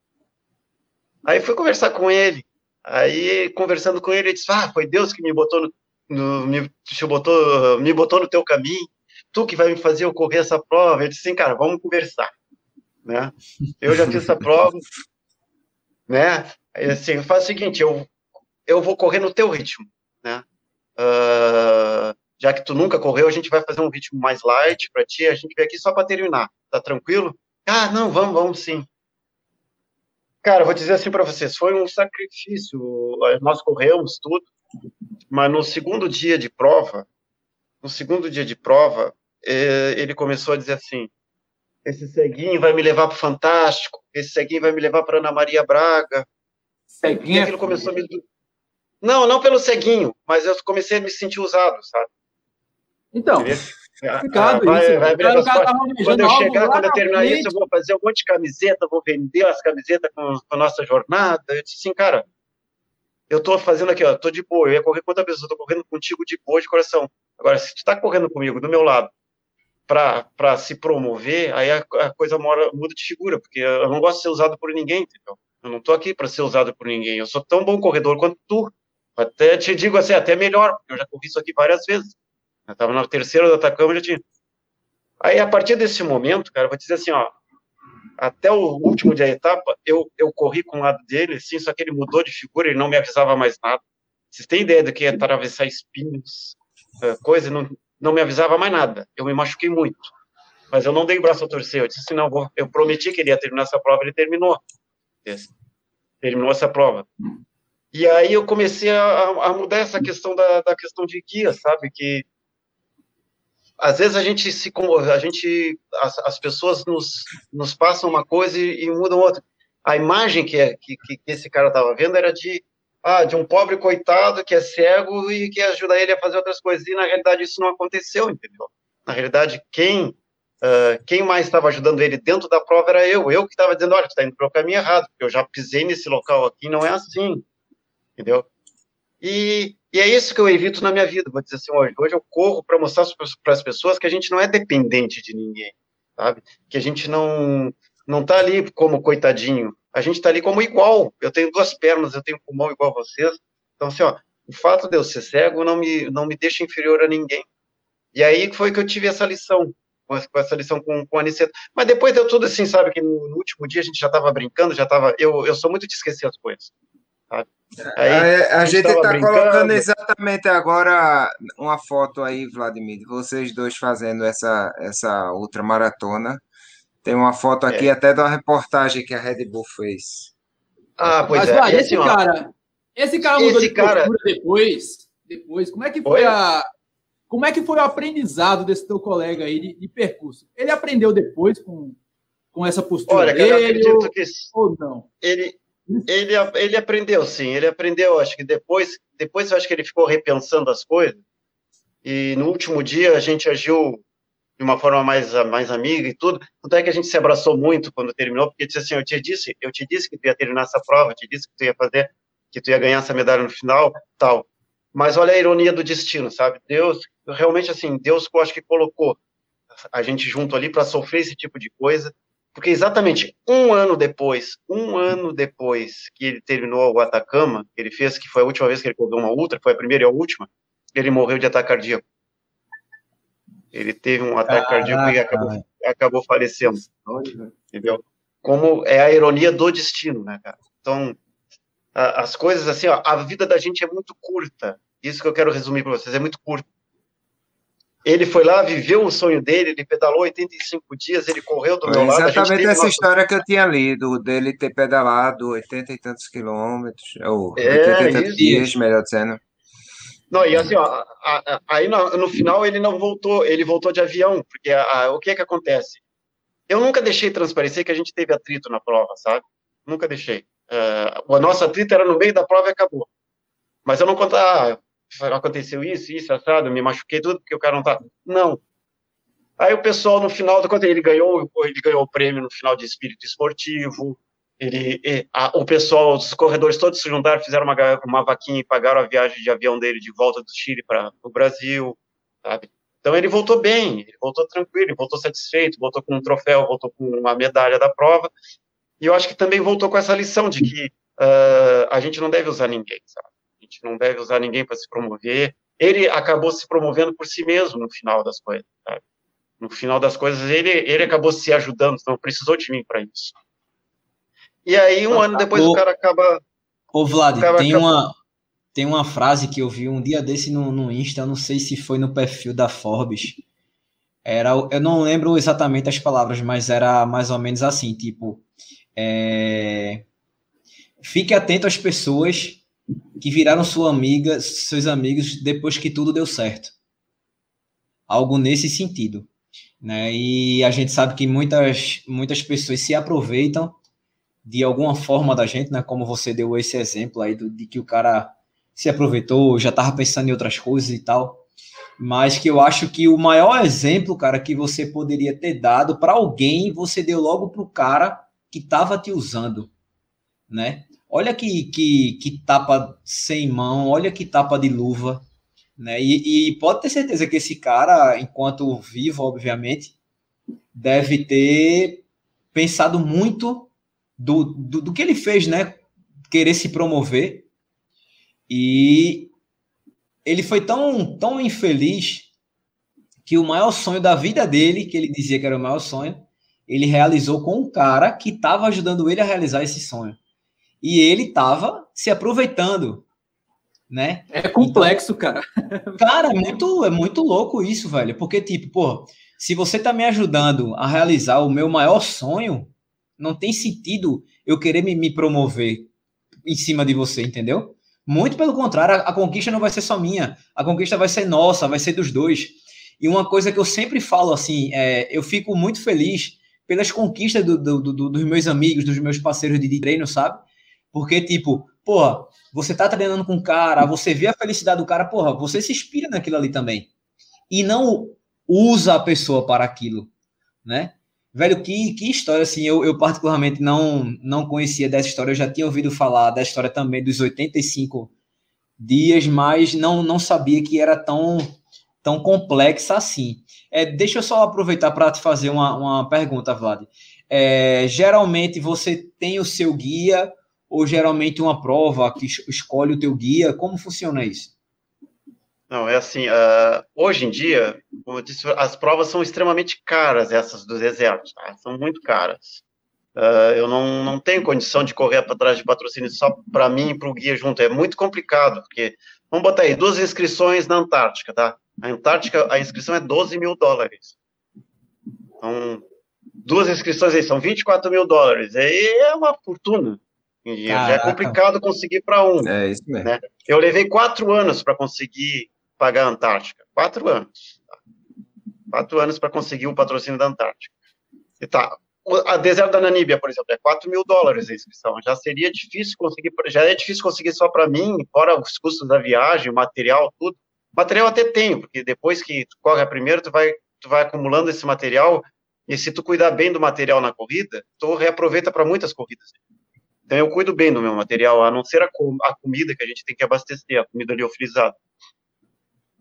Aí fui conversar com ele. Aí, conversando com ele, ele disse, ah, foi Deus que me botou no, no me, botou, me botou no teu caminho tu que vai me fazer eu correr essa prova. Eu disse assim, cara, vamos conversar, né? Eu já fiz essa prova, né? Assim, faz o seguinte, eu, eu vou correr no teu ritmo, né? Uh, já que tu nunca correu, a gente vai fazer um ritmo mais light para ti, a gente vem aqui só para terminar, tá tranquilo? Ah, não, vamos, vamos sim. Cara, vou dizer assim para vocês, foi um sacrifício, nós corremos tudo, mas no segundo dia de prova, no segundo dia de prova, é, ele começou a dizer assim: esse ceguinho vai me levar para o Fantástico, esse ceguinho vai me levar para Ana Maria Braga. Ceguinho? E aquilo começou a me. Não, não pelo ceguinho, mas eu comecei a me sentir usado, sabe? Então. Complicado ah, isso. Vai, vai quando eu chegar, quando eu terminar isso, eu vou fazer um monte de camiseta, vou vender as camisetas com, com a nossa jornada. Eu disse assim, cara, eu tô fazendo aqui, ó, tô de boa, eu ia correr com outra pessoa, tô correndo contigo de boa, de coração. Agora, se tu tá correndo comigo, do meu lado, para se promover, aí a, a coisa mora, muda de figura, porque eu não gosto de ser usado por ninguém, entendeu? Eu não estou aqui para ser usado por ninguém. Eu sou tão bom corredor quanto tu. Até te digo assim, até melhor, porque eu já corri isso aqui várias vezes. Eu estava na terceira do Atacama, já tinha. Aí, a partir desse momento, cara, vou dizer assim, ó, até o último dia da etapa, eu, eu corri com o lado dele, assim, só que ele mudou de figura, ele não me avisava mais nada. Vocês têm ideia do que é atravessar espinhos, eh, coisa, não, não me avisava mais nada. Eu me machuquei muito. Mas eu não dei o braço a torcer. Eu disse assim, não, vou, eu prometi que ele ia terminar essa prova, ele terminou. Terminou essa prova. E aí eu comecei a, a mudar essa questão da, da questão de guia, sabe? Que às vezes a gente se a gente as, as pessoas nos, nos passam uma coisa e, e mudam outra. A imagem que, é, que, que esse cara estava vendo era de ah, de um pobre coitado que é cego e que ajuda ele a fazer outras coisas. E na realidade isso não aconteceu, entendeu? Na realidade, quem uh, quem mais estava ajudando ele dentro da prova era eu. Eu que estava dizendo, olha, tu está indo para o caminho errado, porque eu já pisei nesse local aqui, não é assim, entendeu? E, e é isso que eu evito na minha vida, vou dizer assim, hoje, hoje eu corro para mostrar para as pessoas que a gente não é dependente de ninguém, sabe? Que a gente não não tá ali como coitadinho, a gente está ali como igual. Eu tenho duas pernas, eu tenho pulmão igual a vocês. Então, assim, ó, o fato de eu ser cego não me, não me deixa inferior a ninguém. E aí foi que eu tive essa lição, com essa lição com, com a Aniceto. Mas depois deu tudo assim, sabe, que no, no último dia a gente já estava brincando, já estava... Eu, eu sou muito de esquecer as coisas. Aí, a, a, gente está colocando exatamente agora uma foto aí, Vladimir, de vocês dois fazendo essa, essa outra maratona. Tem uma foto aqui é. até de uma reportagem que a Red Bull fez. Ah, pois Mas, é. Vai, esse, assim, cara, esse cara mudou esse de cara... depois. Depois, como é que foi Oi? a como é que foi o aprendizado desse teu colega aí de, de percurso? Ele aprendeu depois com, com essa postura Olha, dele? Eu acredito que ou não? Ele ele, ele aprendeu, sim. Ele aprendeu, acho que depois, depois acho que ele ficou repensando as coisas. E no último dia a gente agiu de uma forma mais, mais amiga e tudo. Tanto é que a gente se abraçou muito quando terminou, porque disse assim, eu te disse, eu te disse que tu ia terminar essa prova, eu te disse que tu ia fazer, que tu ia ganhar essa medalha no final, tal. Mas olha a ironia do destino, sabe? Deus, realmente assim, Deus, eu acho que colocou a gente junto ali para sofrer esse tipo de coisa porque exatamente um ano depois, um ano depois que ele terminou o Atacama, ele fez, que foi a última vez que ele correu uma ultra, foi a primeira e a última, ele morreu de ataque cardíaco. Ele teve um ataque cardíaco e acabou, acabou falecendo. Entendeu? Como é a ironia do destino, né, cara? Então, a, as coisas assim, ó, a vida da gente é muito curta. Isso que eu quero resumir para vocês, é muito curta. Ele foi lá, viveu o sonho dele, ele pedalou 85 dias, ele correu do meu lado. Exatamente essa história que eu tinha lido, dele ter pedalado 80 e tantos quilômetros, ou é, 80 e tantos dias, melhor dizendo. Não, e assim, ó, aí no, no, final ele não voltou, ele voltou de avião, porque a, o que é que acontece? Eu nunca deixei transparecer que a gente teve atrito na prova, sabe? Nunca deixei. Uh, o nosso atrito era no meio da prova e acabou. Mas eu não contava, ah, aconteceu isso, isso, assado, me machuquei tudo porque o cara não tá. Não. Aí o pessoal, no final do conta, ele ganhou, ele ganhou o prêmio no final de espírito esportivo. Ele, a, o pessoal, os corredores todos se juntaram, fizeram uma, uma vaquinha e pagaram a viagem de avião dele de volta do Chile para o Brasil, sabe? Então ele voltou bem, ele voltou tranquilo, ele voltou satisfeito, voltou com um troféu, voltou com uma medalha da prova. E eu acho que também voltou com essa lição de que uh, a gente não deve usar ninguém, sabe? Gente não deve usar ninguém para se promover. Ele acabou se promovendo por si mesmo no final das coisas. Sabe? No final das coisas, ele, ele acabou se ajudando, não precisou de mim para isso. E aí, um ano depois, o, o cara acaba. Ô, Vlad, tem, acaba... uma, tem uma frase que eu vi um dia desse no, no Insta, não sei se foi no perfil da Forbes. Era, eu não lembro exatamente as palavras, mas era mais ou menos assim, tipo, é, fique atento às pessoas que viraram sua amiga, seus amigos depois que tudo deu certo. Algo nesse sentido. Né? E a gente sabe que muitas, muitas pessoas se aproveitam de alguma forma da gente, né? como você deu esse exemplo aí do, de que o cara se aproveitou, já estava pensando em outras coisas e tal. Mas que eu acho que o maior exemplo, cara, que você poderia ter dado para alguém, você deu logo para o cara que estava te usando, né? Olha que, que, que tapa sem mão, olha que tapa de luva. Né? E, e, pode ter certeza que esse cara, enquanto vivo, obviamente, deve ter pensado muito do, do, do, que ele fez, né? Querer se promover. E ele foi tão, tão infeliz que o maior sonho da vida dele, que ele dizia que era o maior sonho, ele realizou com um cara que estava ajudando ele a realizar esse sonho. E ele estava se aproveitando, né? É complexo, então, cara. Cara, é muito, é muito louco isso, velho. Porque, tipo, pô, se você tá me ajudando a realizar o meu maior sonho, não tem sentido eu querer me, me promover em cima de você, entendeu? Muito pelo contrário, a, a, conquista não vai ser só minha, a conquista vai ser nossa, vai ser dos dois. E uma coisa que eu sempre falo assim, é, eu fico muito feliz pelas conquistas do, do, do, dos meus amigos, dos meus parceiros de treino, sabe? Porque, tipo, porra, você tá treinando com o cara, você vê a felicidade do cara, porra, você se inspira naquilo ali também. E não usa a pessoa para aquilo, né? Velho, que, que história, assim, eu, eu particularmente não, não conhecia dessa história, eu já tinha ouvido falar da história também dos 85 dias, mas não, não sabia que era tão, tão complexa assim. É, deixa eu só aproveitar para te fazer uma, uma pergunta, Vlad. É, geralmente você tem o seu guia ou geralmente uma prova que escolhe o teu guia? Como funciona isso? Não, é assim, uh, hoje em dia, como eu disse, as provas são extremamente caras, essas do deserto, tá? são muito caras. Uh, eu não, não tenho condição de correr para trás de patrocínio só para mim e para o guia junto, é muito complicado, porque, vamos botar aí, duas inscrições na Antártica, tá? A Antártica, a inscrição é 12 mil dólares. Então, duas inscrições aí são 24 mil dólares, aí é uma fortuna. Já é complicado conseguir para um. É isso mesmo. Né? Eu levei quatro anos para conseguir pagar a Antártica? Quatro anos. Quatro anos para conseguir o patrocínio da Antártica. E tá. A deserto da Namíbia, por exemplo, é 4 mil dólares a inscrição. Já seria difícil conseguir, já é difícil conseguir só para mim, fora os custos da viagem, material, tudo. Material até tenho, porque depois que tu corre a primeira, tu vai, tu vai acumulando esse material, e se tu cuidar bem do material na corrida, tu reaproveita para muitas corridas. Então eu cuido bem do meu material, a não ser a, a comida que a gente tem que abastecer, a comida liofilizada.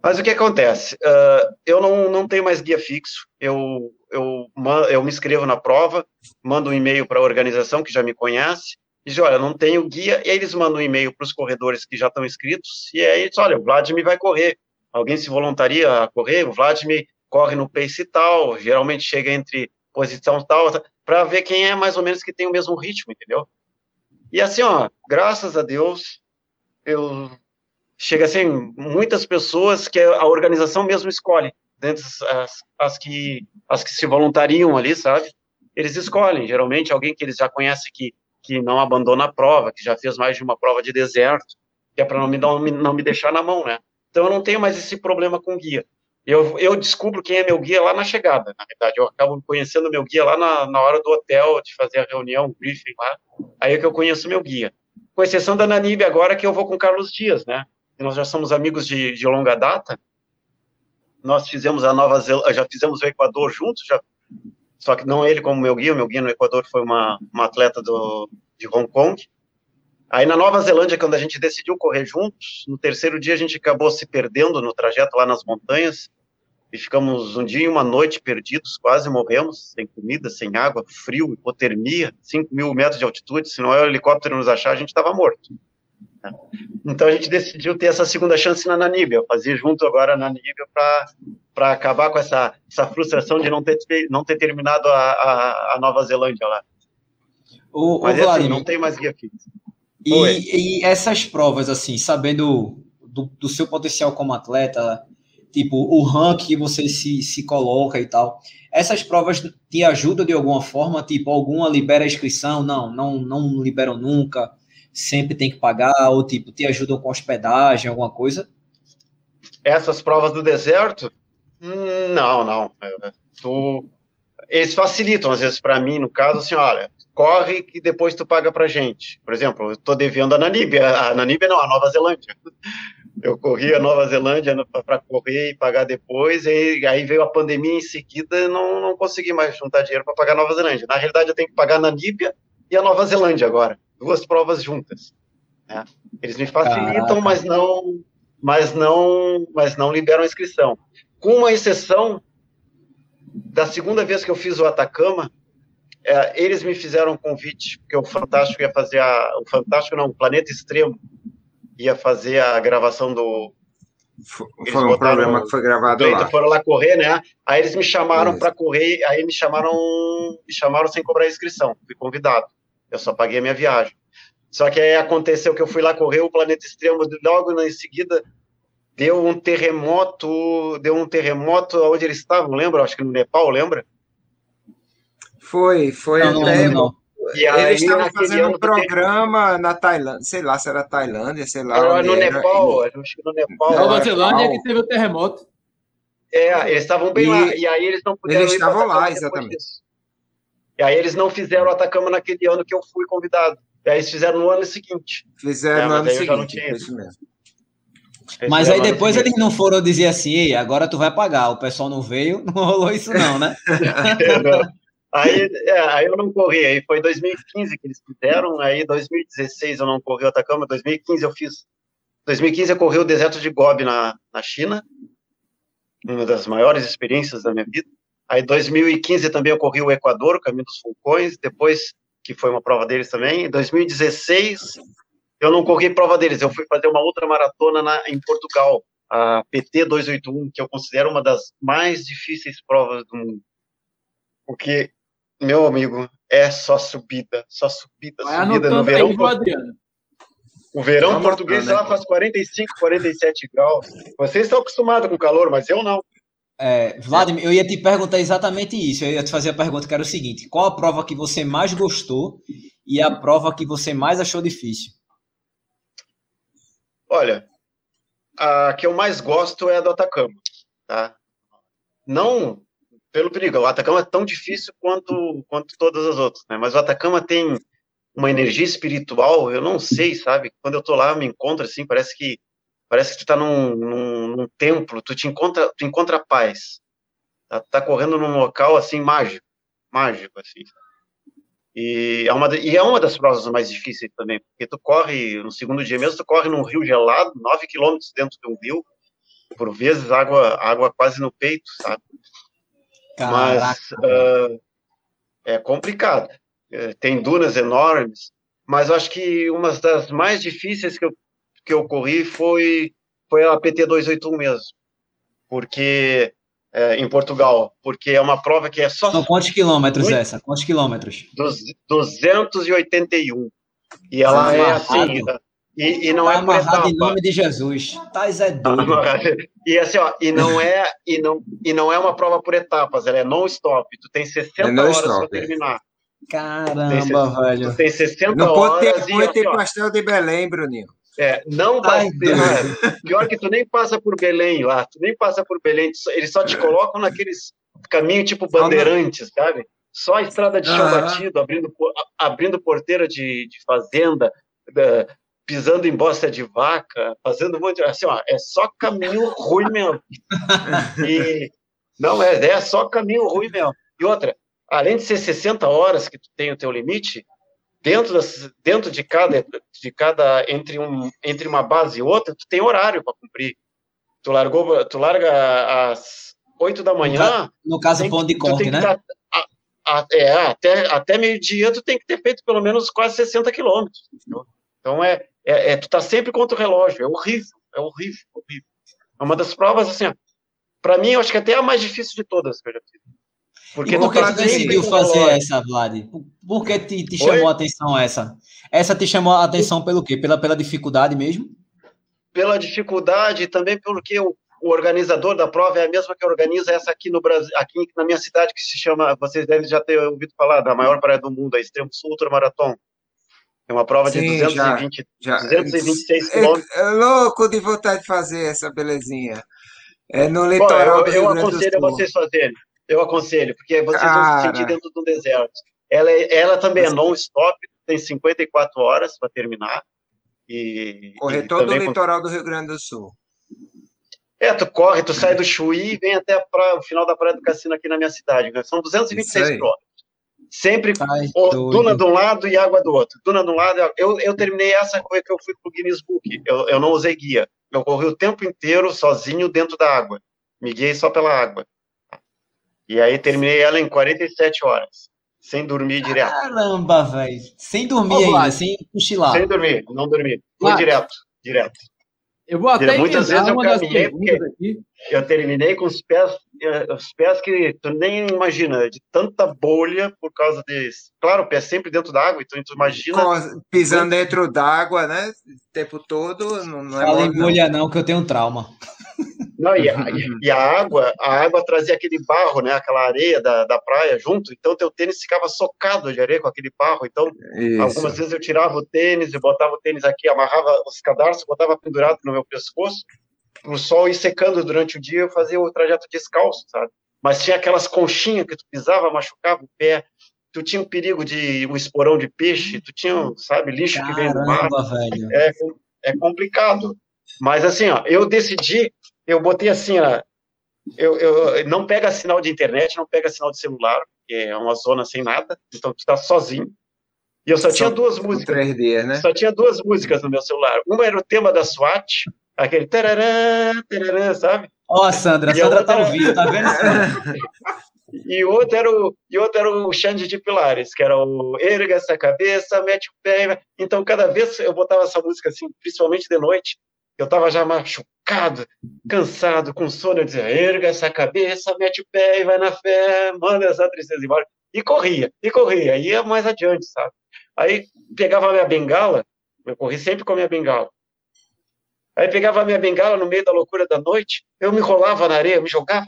Mas o que acontece? Uh, eu não, não tenho mais guia fixo, eu, eu, eu me inscrevo na prova, mando um e-mail para a organização que já me conhece, diz, olha, não tenho guia, e aí eles mandam um e-mail para os corredores que já estão inscritos, e aí diz, olha, o Vladimir vai correr, alguém se voluntaria a correr, o Vladimir corre no pace tal, geralmente chega entre posição tal, para ver quem é mais ou menos que tem o mesmo ritmo, entendeu? E assim, ó, graças a Deus, eu chega assim, muitas pessoas que a organização mesmo escolhe, dentre as, as, que, as que se voluntariam ali, sabe? Eles escolhem, geralmente, alguém que eles já conhecem que, que não abandona a prova, que já fez mais de uma prova de deserto, que é para não me, não, não me deixar na mão, né? Então, eu não tenho mais esse problema com guia. Eu, eu descubro quem é meu guia lá na chegada, na verdade. Eu acabo conhecendo meu guia lá na, na hora do hotel, de fazer a reunião, o briefing lá. Aí é que eu conheço meu guia. Com exceção da Nanib agora, que eu vou com Carlos Dias, né? nós já somos amigos de, de longa data. Nós fizemos a Nova Zelândia, já fizemos o Equador juntos, já, só que não ele como meu guia, meu guia no Equador foi uma, uma atleta do, de Hong Kong. Aí na Nova Zelândia, quando a gente decidiu correr juntos, no terceiro dia a gente acabou se perdendo no trajeto lá nas montanhas, e ficamos um dia e uma noite perdidos, quase morremos, sem comida, sem água, frio, hipotermia, 5 mil metros de altitude, se não é o helicóptero nos achar, a gente estava morto. Então a gente decidiu ter essa segunda chance na Namíbia, fazer junto agora na Namíbia para acabar com essa, essa frustração de não ter, não ter terminado a, a, a Nova Zelândia lá. O, Mas o é assim, não tem mais guia fixo. E, e, essas provas, assim, sabendo do, do, seu potencial como atleta, tipo, o rank que você se, se coloca e tal, essas provas te ajudam de alguma forma? Tipo, alguma libera a inscrição? Não, não, não liberam nunca sempre tem que pagar, ou tipo, te ajudam com hospedagem, alguma coisa? Essas provas do deserto? Hum, não, não. É, tu... Eles facilitam, às vezes, para mim, no caso, assim, olha, corre que depois tu paga pra gente. Por exemplo, eu tô devendo a Namíbia, a Namíbia não, a Nova Zelândia. Eu corri a Nova Zelândia para correr e pagar depois, e aí veio a pandemia em seguida, não, não consegui mais juntar dinheiro para pagar a Nova Zelândia. Na realidade, eu tenho que pagar a Namíbia e a Nova Zelândia agora duas provas juntas. Né? Eles me facilitam, Caraca. mas não, mas não, mas não liberam a inscrição. Com uma exceção da segunda vez que eu fiz o Atacama, é, eles me fizeram um convite, porque o Fantástico ia fazer a, o Fantástico não, o Planeta Extremo ia fazer a gravação do Foi um programa que foi gravado lá. foram lá correr, né? Aí eles me chamaram para correr, aí me chamaram, me chamaram sem cobrar inscrição, fui convidado. Eu só paguei a minha viagem. Só que aí aconteceu que eu fui lá correr o planeta extremo, logo em seguida deu um terremoto, deu um terremoto onde eles estavam, lembra? Acho que no Nepal, lembra? Foi, foi não, até. Não, não. E aí, eles estavam fazendo um programa na Tailândia, sei lá se era Tailândia, sei lá. Era no era. Nepal, acho que no Nepal. Nova Zelândia que teve o terremoto. É, eles estavam bem e lá, e aí eles não puderam. Eles estavam lá, exatamente. E aí eles não fizeram o Atacama naquele ano que eu fui convidado. E aí eles fizeram no ano seguinte. Fizeram é, no ano seguinte, isso mesmo. Mas aí depois eles não foram dizer assim, agora tu vai pagar, o pessoal não veio, não rolou isso não, né? Aí, é, aí eu não corri, aí foi 2015 que eles fizeram, aí 2016 eu não corri o Atacama, 2015 eu fiz. 2015 eu corri o deserto de Gobi na, na China, uma das maiores experiências da minha vida. Aí 2015 também eu corri o Equador, o Caminho dos Vulcões, depois que foi uma prova deles também. Em 2016 eu não corri prova deles, eu fui fazer uma outra maratona na, em Portugal, a PT 281, que eu considero uma das mais difíceis provas do mundo. Porque meu amigo, é só subida, só subida, Vai subida no verão. Aí, o verão é português né? lá faz 45, 47 graus. Vocês estão acostumados com calor, mas eu não. É, Vladimir, eu ia te perguntar exatamente isso. Eu ia te fazer a pergunta que era o seguinte: qual a prova que você mais gostou e a prova que você mais achou difícil? Olha, a que eu mais gosto é a do Atacama, tá? Não pelo perigo. O Atacama é tão difícil quanto, quanto todas as outras, né? Mas o Atacama tem uma energia espiritual, eu não sei, sabe? Quando eu tô lá, eu me encontro assim, parece que parece que tu tá num, num, num templo, tu te encontra, tu encontra paz. Tá, tá, correndo num local assim mágico, mágico assim. E é uma e é uma das provas mais difíceis também, porque tu corre no segundo dia mesmo, tu corre num rio gelado, 9 quilômetros dentro de um rio, por vezes água água quase no peito, sabe? Caraca. Mas uh, é complicado. É, tem dunas enormes, mas acho que uma das mais difíceis que eu, que eu corri foi, foi a PT 281 mesmo. Porque é, em Portugal, porque é uma prova que é só. Então, quantos quilômetros muito, essa? Quantos quilômetros? 281. E ela é assim. E, e não tá é amarrado em nome de Jesus. Tais é doido. E assim, ó, e não é e não e não é uma prova por etapas, ela é non stop. Tu tem 60 é horas para terminar. Caramba, tem, velho. Tu tem 60 não horas. Pode ter, pode ter pastel de Belém, Bruninho. É, não vai ter. Né? Pior que tu nem passa por Belém lá, tu nem passa por Belém, eles só te colocam naqueles caminhos tipo bandeirantes, sabe? Só a estrada de chão uhum. batido, abrindo, abrindo porteira de, de fazenda, da, pisando em bosta de vaca, fazendo um monte de. Assim, ó, é só caminho ruim mesmo. E, não, é, é só caminho ruim mesmo. E outra, além de ser 60 horas que tu tem o teu limite, dentro, das, dentro de cada, de cada entre, um, entre uma base e outra, tu tem horário para cumprir. Tu, largou, tu larga às 8 da manhã. No caso, ponto de corte, né? Tá, a, a, é, até, até meio-dia tu tem que ter feito pelo menos quase 60 quilômetros. Então é, é, é, tu tá sempre contra o relógio, é horrível, é horrível, horrível. É uma das provas, assim, para mim, eu acho que até a mais difícil de todas que eu já fiz. Porque e por que tu decidiu fazer essa, Vlad? Por que te, te chamou a atenção essa? Essa te chamou a atenção pelo quê? Pela, pela dificuldade mesmo? Pela dificuldade e também porque o, o organizador da prova é a mesma que organiza essa aqui no Brasil, aqui na minha cidade, que se chama, vocês devem já ter ouvido falar, da maior praia do mundo, a Extremo Sul Ultramarathon. É uma prova Sim, de 220, já, já. 226 quilômetros. É, é, louco de vontade de fazer essa belezinha. É no litoral Bom, eu, eu aconselho a vocês fazerem. Eu aconselho, porque vocês Cara. vão se sentir dentro do deserto. Ela, é, ela também é non-stop, tem 54 horas para terminar. E, Correr todo o litoral do Rio Grande do Sul. É, tu corre, tu sai do Chuí e vem até pra, o final da Praia do Cassino aqui na minha cidade. Né? São 226 quilômetros. Sempre Ai, duna de um lado e água do outro. Duna de um lado. Eu, eu terminei essa coisa que eu fui pro Guinness Book. Eu, eu não usei guia. Eu corri o tempo inteiro sozinho dentro da água. Me guiei só pela água. E aí terminei ela em 47 horas. Sem dormir direto. Caramba, velho. Sem dormir ainda, sem cochilar. Sem dormir, não dormir. Foi direto, direto. Eu vou até muitas vezes eu caminhei aqui. eu terminei com os pés, eh, os pés que tu nem imagina, de tanta bolha por causa desse. Claro, o pé sempre dentro da água, então tu imagina. Pisando dentro d'água, né? O tempo todo. Não, não é Fala em bolha, não, que eu tenho um trauma. Não, e a, e a, água, a água trazia aquele barro, né? Aquela areia da, da praia junto, então teu tênis ficava socado de areia com aquele barro. Então, Isso. algumas vezes eu tirava o tênis, eu botava o tênis aqui, amarrava os cadarços, botava pendurado no meu pescoço, o sol ir secando durante o dia, eu fazia o trajeto descalço, sabe? Mas tinha aquelas conchinhas que tu pisava, machucava o pé, tu tinha o perigo de um esporão de peixe, tu tinha, sabe, lixo Caramba, que vem do mar. Velho. É, é complicado. Mas assim, ó, eu decidi eu botei assim, ó, eu, eu, não pega sinal de internet, não pega sinal de celular, porque é uma zona sem nada, então tu está sozinho. E eu só São tinha duas músicas. 3D, né? Só tinha duas músicas no meu celular. Uma era o tema da SWAT, aquele tarará, tarará, sabe? Ó, oh, Sandra, a Sandra tá ouvindo, tá vendo? e outro era o e outro era o Xande de Pilares, que era o erga essa cabeça, mete o pé. Então cada vez eu botava essa música assim, principalmente de noite, eu estava já machucado, cansado, com sono. Eu dizia: erga essa cabeça, mete o pé e vai na fé, manda essa tristeza embora. E corria, e corria, ia mais adiante, sabe? Aí pegava a minha bengala, eu corri sempre com a minha bengala. Aí pegava a minha bengala no meio da loucura da noite, eu me rolava na areia, me jogava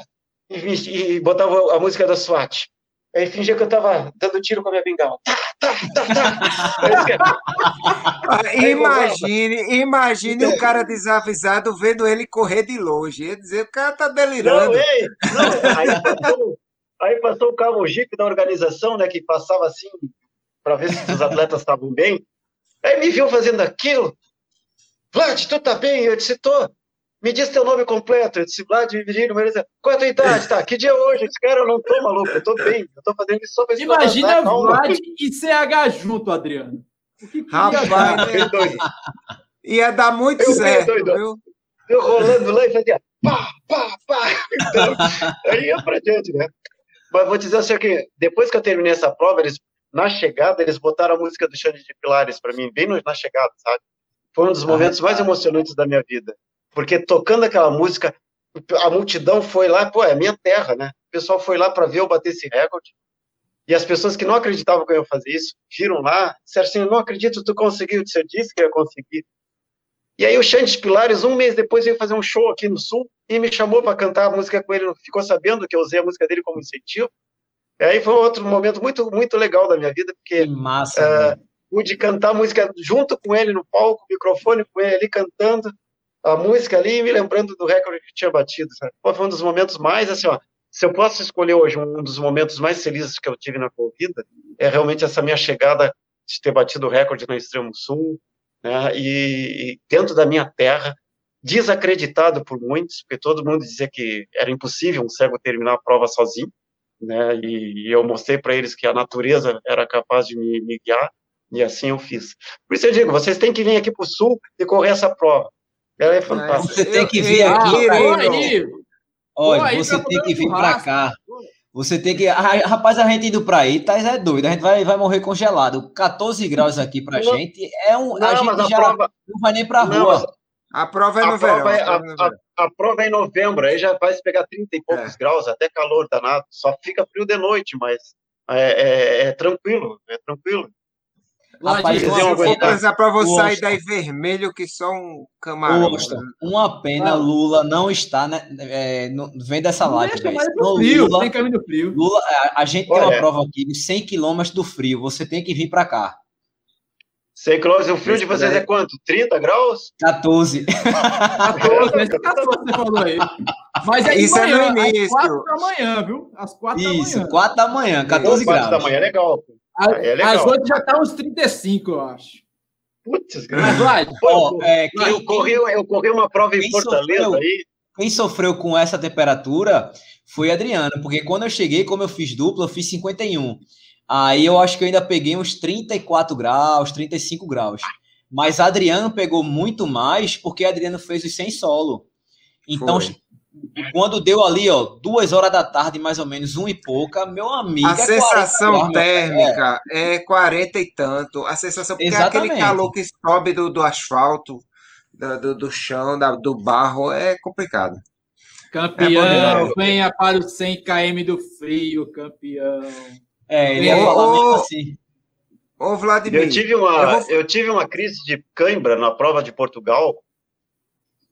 e, e botava a música da SWAT. Aí fingia que eu tava dando tiro com a minha bengala. Tá, tá, tá, tá. imagine, imagine o cara desavisado vendo ele correr de longe. Ia dizer, o cara tá delirando. Não, ei, não. Aí, passou, aí passou o carro Jeep da organização, né, que passava assim, para ver se os atletas estavam bem. Aí me viu fazendo aquilo. Vlad, tu tá bem? Eu disse, tô. Me diz teu nome completo. Eu disse, Vlad Virgínio Moreira. Qual é a tua idade? Tá, que dia é hoje? Esse cara, eu não tô maluco, eu tô bem. Eu tô fazendo isso só pra Imagina Vlad e CH junto, Adriano. O que Rapaz, né? ia dar muito eu certo, doido. viu? Eu rolando lá e fazia pá, pá, pá. Então, aí ia pra diante, né? Mas vou dizer assim que depois que eu terminei essa prova, eles, na chegada, eles botaram a música do Xande de Pilares para mim, bem na chegada, sabe? Foi um dos momentos mais emocionantes da minha vida porque tocando aquela música, a multidão foi lá, pô, é a minha terra, né? O pessoal foi lá para ver eu bater esse recorde. E as pessoas que não acreditavam que eu ia fazer isso, viram lá, disseram assim, não acredito, tu conseguiu, você disse que eu ia conseguir. E aí o Xantes Pilares, um mês depois, veio fazer um show aqui no Sul e me chamou para cantar a música com ele, ficou sabendo que eu usei a música dele como incentivo. E aí foi outro momento muito, muito legal da minha vida, porque... Que massa, uh, Pude cantar a música junto com ele no palco, microfone com ele ali cantando, a música ali me lembrando do recorde que tinha batido. Sabe? foi um dos momentos mais, assim, ó, se eu posso escolher hoje um dos momentos mais felizes que eu tive na corrida, é realmente essa minha chegada de ter batido o recorde no Extremo Sul, né, e, e dentro da minha terra, desacreditado por muitos, porque todo mundo dizia que era impossível um cego terminar a prova sozinho, né, e, e eu mostrei para eles que a natureza era capaz de me, me guiar, e assim eu fiz. Por isso eu digo, vocês têm que vir aqui para o Sul e correr essa prova. Ela é fantástica. Você tem que vir aqui. Eu, Olha, você tem que vir para cá. Você tem que. Rapaz, a gente indo para aí, tá é doido. A gente vai, vai morrer congelado. 14 graus aqui pra não, gente. É um. Não, a gente já prova, não vai nem pra rua. a prova é no verão. É, a, a, a, prova é em novembro, aí já vai pegar 30 e poucos é. graus, até calor danado. Só fica frio de noite, mas é, é, é tranquilo, é tranquilo. Rapaz, se for pensar para você sair daí vermelho que só um camarão. Austin, uma pena ah. Lula não está, né, é, no, vem dessa live. No frio, Lula, tem caminho do frio. Lula, a, a gente Olha. tem uma prova aqui de 100 quilômetros do frio. Você tem que vir para cá. 100 quilômetros, o frio de vocês é quanto? 30 graus? 14. 14, 14 você falou aí. Mas é Isso manhã, é no início. Às 4 da manhã, viu? Às 4 Isso, da manhã. Isso, 4 da manhã, 14 graus. 4 da manhã é legal. Pô. É As outras já tá uns 35, eu acho. Putz, Mas, vai, oh, é, quem, eu, corri, eu corri uma prova em Fortaleza sofreu, aí. Quem sofreu com essa temperatura foi Adriano, porque quando eu cheguei, como eu fiz dupla, eu fiz 51. Aí eu acho que eu ainda peguei uns 34 graus, 35 graus. Mas Adriano pegou muito mais porque Adriano fez os sem solo. Então, foi quando deu ali, ó, duas horas da tarde, mais ou menos, um e pouca, meu amigo. A é sensação térmica é. é 40 e tanto. A sensação, porque Exatamente. é aquele calor que sobe do, do asfalto. do, do chão, da, do barro, é complicado. Campeão, é venha para os 100 km do frio, campeão. É, ele ia falar assim. Ô, Vladimir. Eu tive, uma, eu, vou... eu tive uma crise de cãibra na prova de Portugal,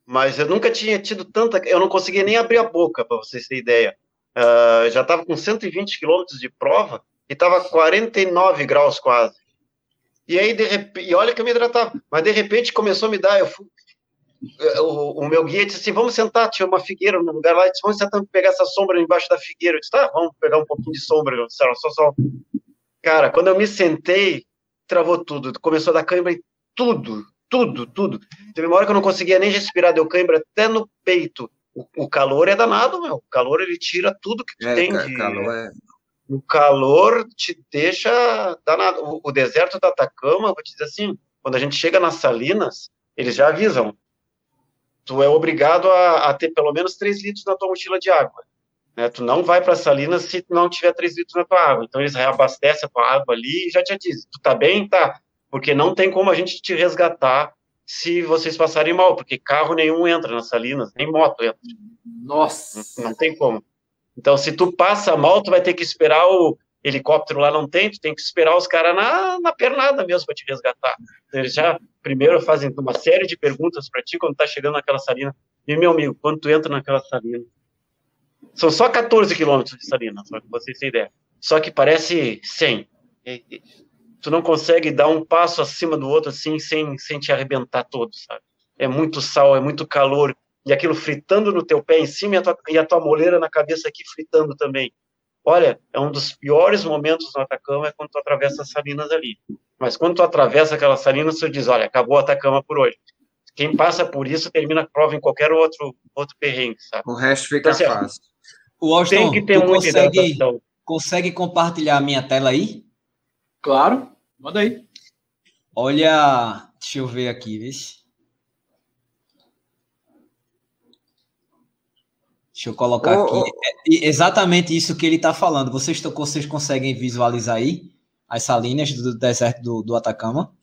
mas eu nunca tinha tido tanta. Eu não conseguia nem abrir a boca, para vocês terem ideia. Uh, já estava com 120 quilômetros de prova e estava 49 graus quase. E aí, de repente, e olha que eu me hidratava, mas de repente começou a me dar. Eu fui, o, o, meu guia disse assim: vamos sentar, tinha uma figueira no lugar lá, disse, vamos sentar pegar essa sombra embaixo da figueira. Eu disse: tá, vamos pegar um pouquinho de sombra. Disse, só, só. Cara, quando eu me sentei, travou tudo, começou a dar cãibra em tudo, tudo, tudo. Teve uma hora que eu não conseguia nem respirar, deu cãibra até no peito. O, o calor é danado, meu. O calor ele tira tudo que tu é, tem de. Calor é... O calor te deixa danado. O, o deserto da Atacama, vou te dizer assim, quando a gente chega nas salinas, eles já avisam. Tu é obrigado a, a ter pelo menos 3 litros na tua mochila de água. Né? Tu não vai para Salinas se não tiver 3 litros na tua água. Então eles reabastecem a tua água ali e já te dizem, tu tá bem? Tá. Porque não tem como a gente te resgatar se vocês passarem mal, porque carro nenhum entra nas Salinas, nem moto entra. Nossa! Não, não tem como. Então, se tu passa mal, tu vai ter que esperar o helicóptero lá não tem, tu tem que esperar os caras na, na pernada mesmo para te resgatar. Então, eles já primeiro fazem uma série de perguntas para ti quando tá chegando naquela salina. E, meu amigo, quando tu entra naquela salina, são só 14 quilômetros de Salinas, para vocês terem ideia. Só que parece 100. Tu não consegue dar um passo acima do outro assim, sem, sem te arrebentar todo, sabe? É muito sal, é muito calor, e aquilo fritando no teu pé em cima e a tua, e a tua moleira na cabeça aqui fritando também. Olha, é um dos piores momentos no Atacama é quando tu atravessa as salinas ali. Mas quando tu atravessa aquelas salinas, tu diz, olha, acabou a Atacama por hoje. Quem passa por isso termina a prova em qualquer outro, outro perrengue, sabe? O resto fica então, assim, fácil. O Austin, tem que ter tu consegue, consegue compartilhar a minha tela aí? Claro, manda aí. Olha, deixa eu ver aqui, vê Deixa eu colocar oh, aqui. Oh. É exatamente isso que ele está falando. Vocês, vocês conseguem visualizar aí as salinas do deserto do, do Atacama?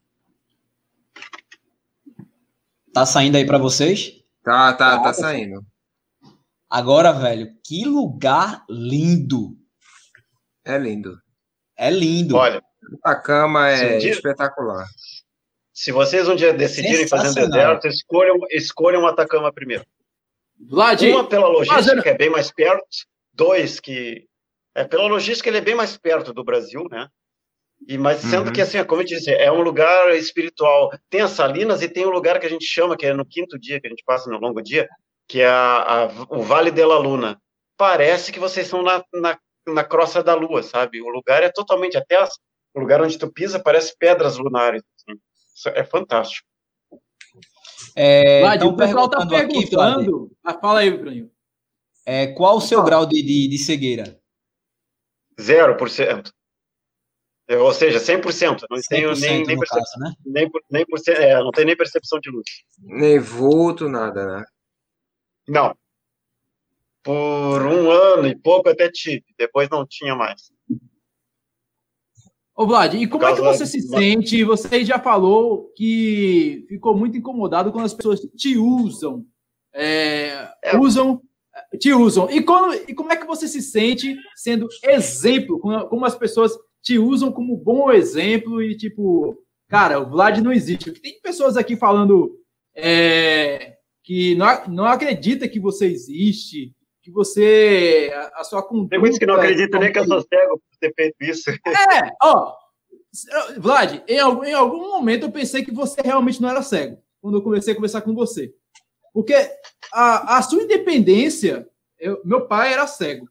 Tá saindo aí para vocês? Tá, tá, tá saindo. Agora, velho, que lugar lindo. É lindo. É lindo. Olha, a cama é dia, espetacular. Se vocês um dia decidirem fazer um deserto, escolham, escolham Atacama primeiro. Vlad, Uma pela logística, que é bem mais perto. Dois, que é pela logística ele é bem mais perto do Brasil, né? E, mas sendo uhum. que, assim, como eu disse, é um lugar espiritual. Tem as salinas e tem um lugar que a gente chama, que é no quinto dia, que a gente passa no longo dia, que é a, a, o Vale de la Luna. Parece que vocês estão na, na, na crosta da Lua, sabe? O lugar é totalmente, até as, o lugar onde tu pisa parece pedras lunares. Assim. é fantástico. É, Vlad, então, o pessoal está perguntando. Aqui, ah, fala aí, Bruno. É, qual o seu grau de, de, de cegueira? Zero por cento. Ou seja, 100%. Não 100% tenho nem, nem, percep... caso, né? nem, nem por... é, não tenho nem percepção de luz. Nem vulto, nada, né? Não. Por um ano e pouco até tive, depois não tinha mais. Ô, Vlad, e como é que você se sente? Você já falou que ficou muito incomodado quando as pessoas te usam. É, é. Usam, te usam. E, quando, e como é que você se sente sendo exemplo, como as pessoas te usam como bom exemplo e tipo, cara, o Vlad não existe. Tem pessoas aqui falando é, que não, não acredita que você existe, que você. A, a sua conduta. Tem muitos que não acreditam nem que eu sou cego por ter feito isso. É, ó. Vlad, em algum, em algum momento eu pensei que você realmente não era cego, quando eu comecei a conversar com você. Porque a, a sua independência, eu, meu pai era cego.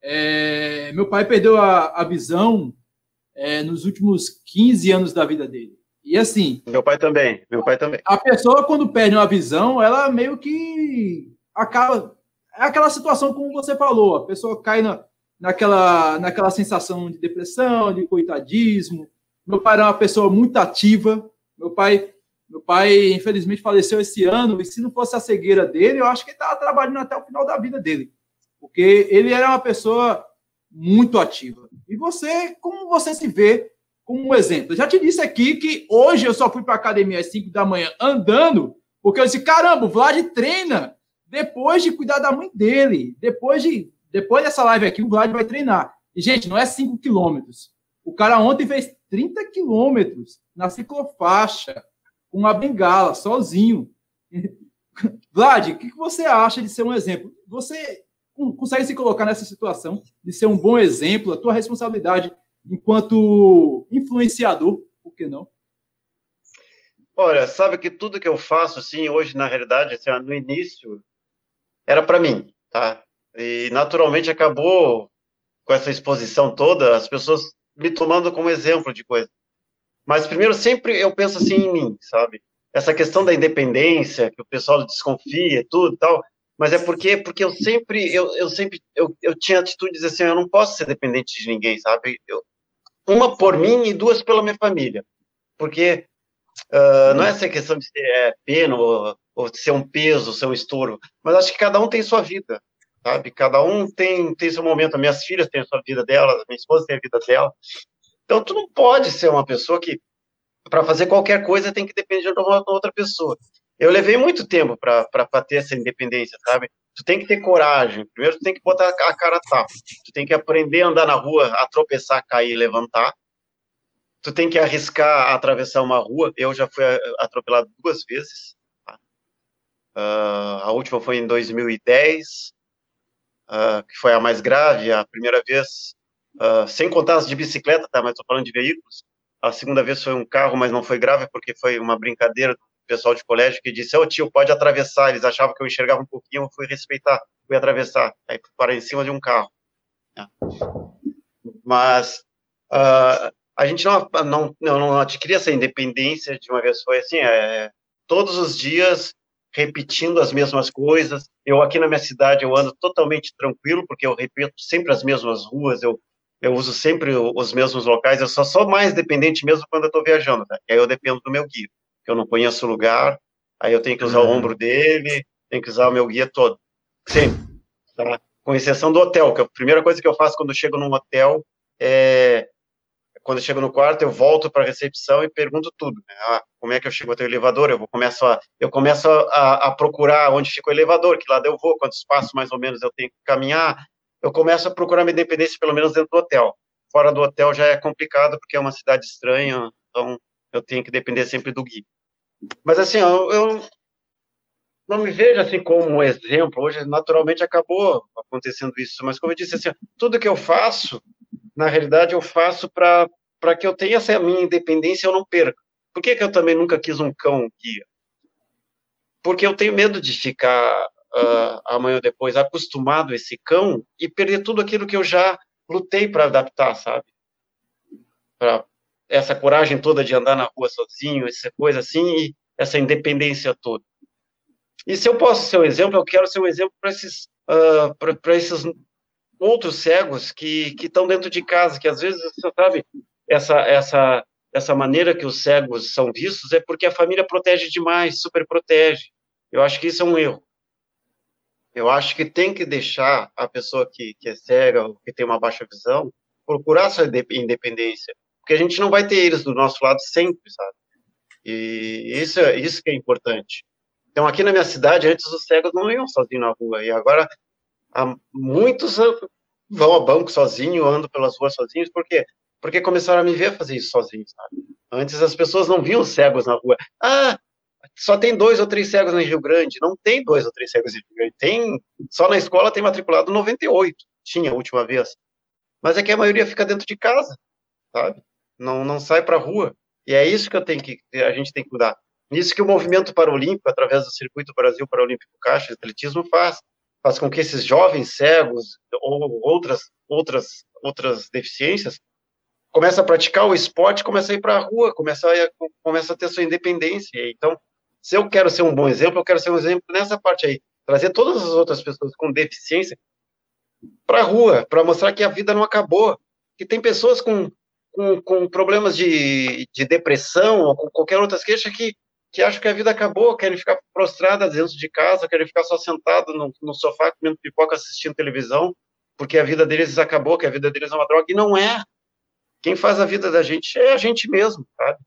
É, meu pai perdeu a, a visão é, nos últimos 15 anos da vida dele. E assim. Meu pai também. Meu pai também. A pessoa, quando perde uma visão, ela meio que acaba. É aquela situação como você falou, a pessoa cai na, naquela, naquela sensação de depressão, de coitadismo. Meu pai era uma pessoa muito ativa. Meu pai, meu pai, infelizmente, faleceu esse ano, e se não fosse a cegueira dele, eu acho que ele estava trabalhando até o final da vida dele. Porque ele era uma pessoa muito ativa. E você, como você se vê como um exemplo. Eu já te disse aqui que hoje eu só fui para a academia às 5 da manhã andando, Porque eu disse, caramba, o Vlad treina depois de cuidar da mãe dele. Depois, de, depois dessa live aqui, o Vlad vai treinar. E, gente, não é 5 quilômetros. O cara ontem fez 30 quilômetros na ciclofaixa, com uma bengala, sozinho. Vlad, o que você acha de ser um exemplo? Você consegue se colocar nessa situação de ser um bom exemplo, a tua responsabilidade enquanto influenciador, por que não? Olha, sabe que tudo que eu faço, assim, hoje, na realidade, assim, no início, era para mim, tá? E, naturalmente, acabou com essa exposição toda, as pessoas me tomando como exemplo de coisa. Mas, primeiro, sempre eu penso assim em mim, sabe? Essa questão da independência, que o pessoal desconfia tudo e tal, mas é porque porque eu sempre eu, eu sempre eu, eu tinha atitudes assim eu não posso ser dependente de ninguém sabe eu, uma por mim e duas pela minha família porque uh, não é essa questão de ser é, pena ou, ou ser um peso ser um estouro mas acho que cada um tem sua vida sabe cada um tem tem seu momento minhas filhas têm a sua vida delas minha esposa tem a vida dela então tu não pode ser uma pessoa que para fazer qualquer coisa tem que depender de uma outra pessoa eu levei muito tempo para ter essa independência, sabe? Tu tem que ter coragem. Primeiro, tu tem que botar a cara a tapa. Tu tem que aprender a andar na rua, a tropeçar, cair levantar. Tu tem que arriscar atravessar uma rua. Eu já fui atropelado duas vezes. Tá? Uh, a última foi em 2010, uh, ah, que foi a mais grave. A primeira vez, uh, sem contar as de bicicleta, tá? Mas estou falando de veículos. A segunda vez foi um carro, mas não foi grave porque foi uma brincadeira pessoal de colégio que disse, ô oh, tio, pode atravessar, eles achavam que eu enxergava um pouquinho, eu fui respeitar, fui atravessar, aí para em cima de um carro. É. Mas a gente não, não, não adquiria essa independência de uma vez, foi assim, é, todos os dias repetindo as mesmas coisas, eu aqui na minha cidade eu ando totalmente tranquilo, porque eu repito sempre as mesmas ruas, eu eu uso sempre os mesmos locais, eu só sou mais dependente mesmo quando eu estou viajando, tá? aí eu dependo do meu guia que eu não conheço o lugar, aí eu tenho que usar uhum. o ombro dele, tenho que usar o meu guia todo, sempre, tá? com exceção do hotel, que a primeira coisa que eu faço quando eu chego num hotel é, quando eu chego no quarto, eu volto para a recepção e pergunto tudo. Né? Ah, como é que eu chego até o elevador? Eu começo a, eu começo a, a, procurar onde fica o elevador, que lado eu vou, quantos passos mais ou menos eu tenho que caminhar. Eu começo a procurar minha independência, pelo menos dentro do hotel. Fora do hotel já é complicado, porque é uma cidade estranha, então eu tenho que depender sempre do guia. Mas assim, eu, eu não me vejo assim como um exemplo. Hoje, naturalmente, acabou acontecendo isso. Mas como eu disse, assim, tudo que eu faço, na realidade, eu faço para que eu tenha essa minha independência e eu não perca. Por que, que eu também nunca quis um cão guia? Porque eu tenho medo de ficar uh, amanhã ou depois acostumado a esse cão e perder tudo aquilo que eu já lutei para adaptar, sabe? Para essa coragem toda de andar na rua sozinho, essa coisa assim, e essa independência toda. E se eu posso ser um exemplo, eu quero ser um exemplo para esses, uh, esses outros cegos que estão dentro de casa, que às vezes, você sabe, essa, essa, essa maneira que os cegos são vistos é porque a família protege demais, super protege. Eu acho que isso é um erro. Eu acho que tem que deixar a pessoa que, que é cega que tem uma baixa visão procurar sua independência porque a gente não vai ter eles do nosso lado sempre, sabe? E isso, é, isso que é importante. Então, aqui na minha cidade, antes os cegos não iam sozinhos na rua, e agora há muitos vão ao banco sozinho, andam pelas ruas sozinhos, por quê? Porque começaram a me ver fazer isso sozinho, sabe? Antes as pessoas não viam cegos na rua. Ah, só tem dois ou três cegos em Rio Grande. Não tem dois ou três cegos em Rio Grande. Tem, só na escola tem matriculado 98. Tinha a última vez. Mas é que a maioria fica dentro de casa, sabe? não, não sai para a rua. E é isso que eu tenho que a gente tem que mudar. Nisso que o movimento paralímpico, através do Circuito Brasil Paralímpico Caixa de Atletismo, faz. Faz com que esses jovens cegos ou outras, outras, outras deficiências comecem a praticar o esporte, comecem a ir para a rua, comecem a, comecem a ter sua independência. Então, se eu quero ser um bom exemplo, eu quero ser um exemplo nessa parte aí. Trazer todas as outras pessoas com deficiência para a rua, para mostrar que a vida não acabou. Que tem pessoas com com, com problemas de, de depressão ou com qualquer outra queixa que, que acham que a vida acabou, querem ficar prostradas dentro de casa, querem ficar só sentado no, no sofá comendo pipoca, assistindo televisão, porque a vida deles acabou, que a vida deles é uma droga, e não é. Quem faz a vida da gente é a gente mesmo, sabe?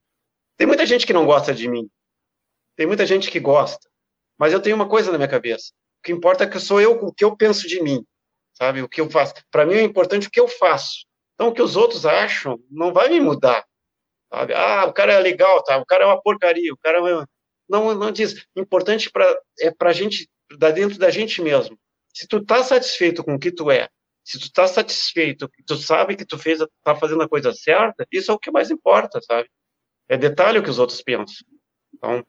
Tem muita gente que não gosta de mim, Tem muita gente que gosta. Mas eu tenho uma coisa na minha cabeça. O que importa é que sou eu, o que eu penso de mim, sabe? O que eu faço. Para mim é importante o que eu faço. Então, o que os outros acham não vai me mudar. Sabe? Ah, o cara é legal, tá? O cara é uma porcaria, o cara é... Não, não diz. Importante pra, é para a gente, da dentro da gente mesmo. Se tu tá satisfeito com o que tu é, se tu tá satisfeito, tu sabe que tu fez, tá fazendo a coisa certa, isso é o que mais importa, sabe? É detalhe o que os outros pensam. Então,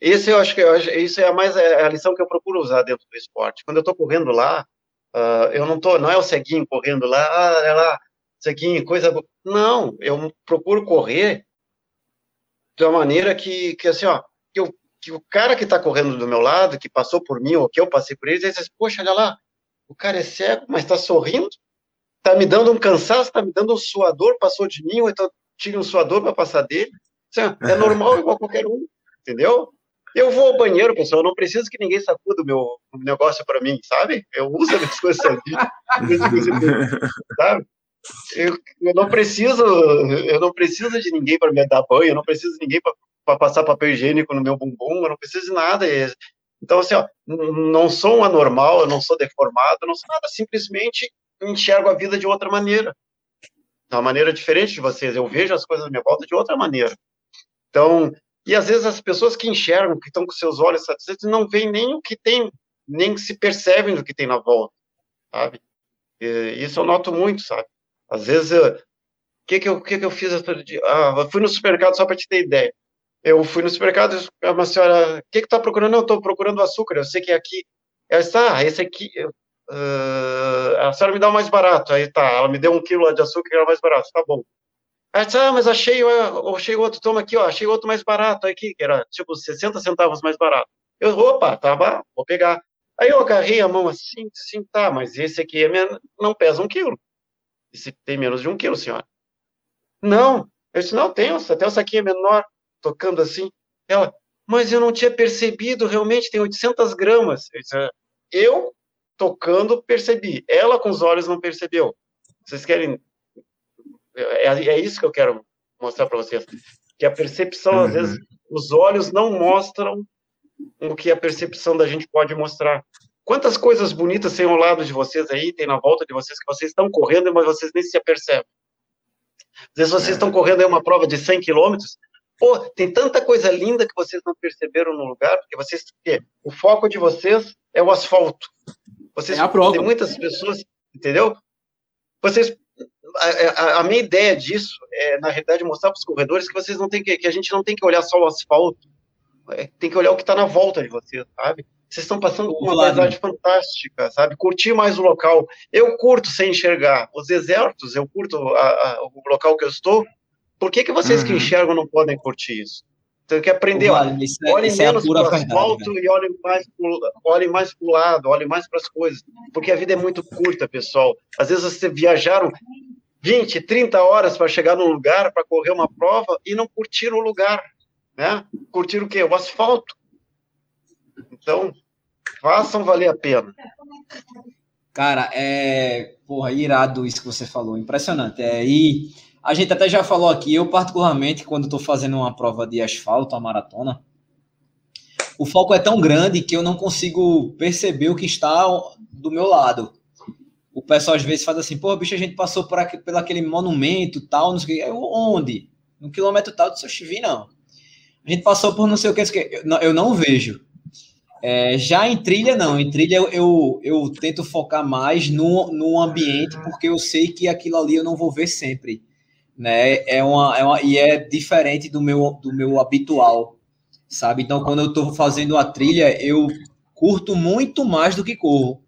esse eu acho que eu, isso é a mais é a lição que eu procuro usar dentro do esporte. Quando eu estou correndo lá, uh, eu não tô, não é o ceguinho correndo lá, ah, é lá, ceguinho, coisa boa. Não, eu procuro correr de uma maneira que, que assim, ó, que, eu, que o cara que está correndo do meu lado, que passou por mim ou que eu passei por ele, diz assim, poxa, olha lá, o cara é cego, mas está sorrindo, está me dando um cansaço, está me dando um suador, passou de mim, ou então tinha um suador para passar dele. Assim, é normal igual qualquer um, entendeu? Eu vou ao banheiro, pessoal, eu não preciso que ninguém sacuda o meu negócio para mim, sabe? Eu uso as minhas coisas ali, sabe? Eu, eu, não preciso, eu não preciso de ninguém para me dar banho, eu não preciso de ninguém para passar papel higiênico no meu bumbum, eu não preciso de nada. Então, assim, ó, não sou um anormal, eu não sou deformado, eu não sou nada, simplesmente enxergo a vida de outra maneira. De uma maneira diferente de vocês, eu vejo as coisas à minha volta de outra maneira. Então, e às vezes as pessoas que enxergam, que estão com seus olhos satisfeitos, não veem nem o que tem, nem se percebem do que tem na volta, sabe? E, isso eu noto muito, sabe? Às vezes, o que que eu, que que eu fiz? Ah, eu fui no supermercado só para te ter ideia. Eu fui no supermercado, uma senhora, o que que tá procurando? Não, estou procurando açúcar, eu sei que é aqui. Ela disse, ah, esse aqui, uh, a senhora me dá o mais barato. Aí tá, ela me deu um quilo de açúcar, que era mais barato, tá bom. Aí disse, ah, mas achei, achei outro, toma aqui, ó, achei outro mais barato aqui, que era tipo 60 centavos mais barato. Eu, opa, tá bom, vou pegar. Aí eu agarrei a mão assim, assim, tá, mas esse aqui é não pesa um quilo. Esse tem menos de um quilo, senhora. Não, eu disse, não, tem, até essa aqui é menor, tocando assim. Ela, mas eu não tinha percebido, realmente tem 800 gramas. Eu, disse, ah, eu tocando, percebi. Ela com os olhos não percebeu. Vocês querem é, é isso que eu quero mostrar para vocês. Que a percepção, uhum. às vezes, os olhos não mostram o que a percepção da gente pode mostrar. Quantas coisas bonitas tem ao lado de vocês aí, tem na volta de vocês, que vocês estão correndo, mas vocês nem se apercebem. Às vezes vocês é. estão correndo aí uma prova de 100 quilômetros, pô, tem tanta coisa linda que vocês não perceberam no lugar, porque vocês, o foco de vocês é o asfalto. Vocês, é a prova. Tem muitas pessoas, entendeu? Vocês a, a, minha ideia disso é, na realidade, mostrar para os corredores que vocês não tem que, que a gente não tem que olhar só o asfalto, é, tem que olhar o que está na volta de vocês, sabe? Vocês estão passando por uma paisagem fantástica, sabe? Curtir mais o local. Eu curto sem enxergar. Os desertos, eu curto a, a, o local que eu estou. Por que, que vocês uhum. que enxergam não podem curtir isso? Tem que aprender, olhem é, menos para o asfalto né? e olhem mais olhem mais para o lado, olhem mais para as coisas, porque a vida é muito curta, pessoal. Às vezes vocês viajaram 20, 30 horas para chegar num lugar, para correr uma prova e não curtir o lugar, né? Curtir o quê? O asfalto. Então, façam valer a pena. Cara, é, porra, irado isso que você falou, impressionante. É, e a gente até já falou aqui, eu particularmente, quando estou fazendo uma prova de asfalto, a maratona, o foco é tão grande que eu não consigo perceber o que está do meu lado o pessoal às vezes faz assim, pô, bicho, a gente passou por, aqui, por aquele monumento tal, não sei o que. Eu, onde? No quilômetro tal, eu vi, não. A gente passou por não sei o que, eu não vejo. É, já em trilha, não. Em trilha eu, eu, eu, tento focar mais no, no ambiente, porque eu sei que aquilo ali eu não vou ver sempre. Né? É uma, é uma, e é diferente do meu, do meu habitual, sabe? Então, quando eu estou fazendo a trilha, eu curto muito mais do que corro.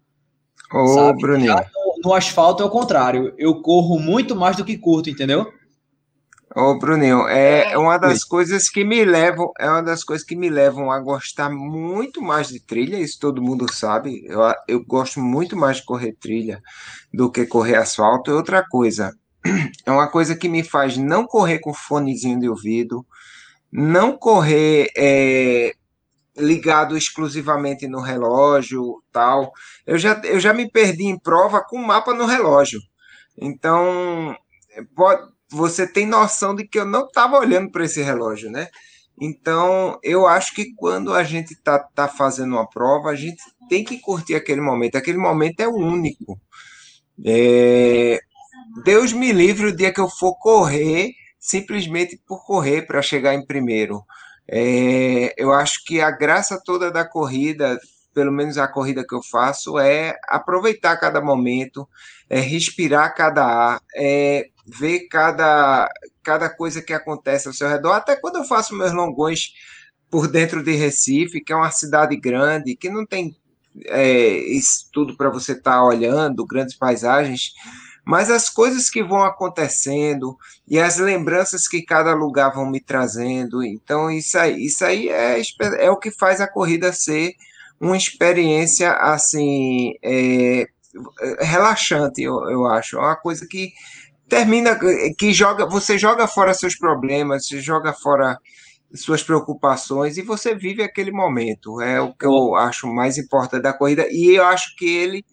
Ô, sabe? Bruninho. No, no, asfalto é o contrário. Eu corro muito mais do que curto, entendeu? Ô, Bruninho, é, é uma das coisas que me levam, é uma das coisas que me levam a gostar muito mais de trilha, isso todo mundo sabe. Eu, eu gosto muito mais de correr trilha do que correr asfalto. E outra coisa, é uma coisa que me faz não correr com fonezinho de ouvido, não correr é, ligado exclusivamente no relógio, tal. Eu já, eu já me perdi em prova com mapa no relógio. Então, pode, você tem noção de que eu não estava olhando para esse relógio, né? Então, eu acho que quando a gente está tá fazendo uma prova, a gente tem que curtir aquele momento. Aquele momento é único. É... Deus me livre o dia que eu for correr, simplesmente por correr para chegar em primeiro. É... Eu acho que a graça toda da corrida, pelo menos a corrida que eu faço, é aproveitar cada momento, é respirar cada ar, é ver cada, cada coisa que acontece ao seu redor. Até quando eu faço meus longões por dentro de Recife, que é uma cidade grande, que não tem é, isso tudo para você estar tá olhando, grandes paisagens, mas as coisas que vão acontecendo e as lembranças que cada lugar vão me trazendo. Então, isso aí, isso aí é, é o que faz a corrida ser uma experiência assim é, relaxante, eu, eu acho. É uma coisa que termina que joga, você joga fora seus problemas, você joga fora suas preocupações e você vive aquele momento. É o que eu acho mais importante da corrida e eu acho que ele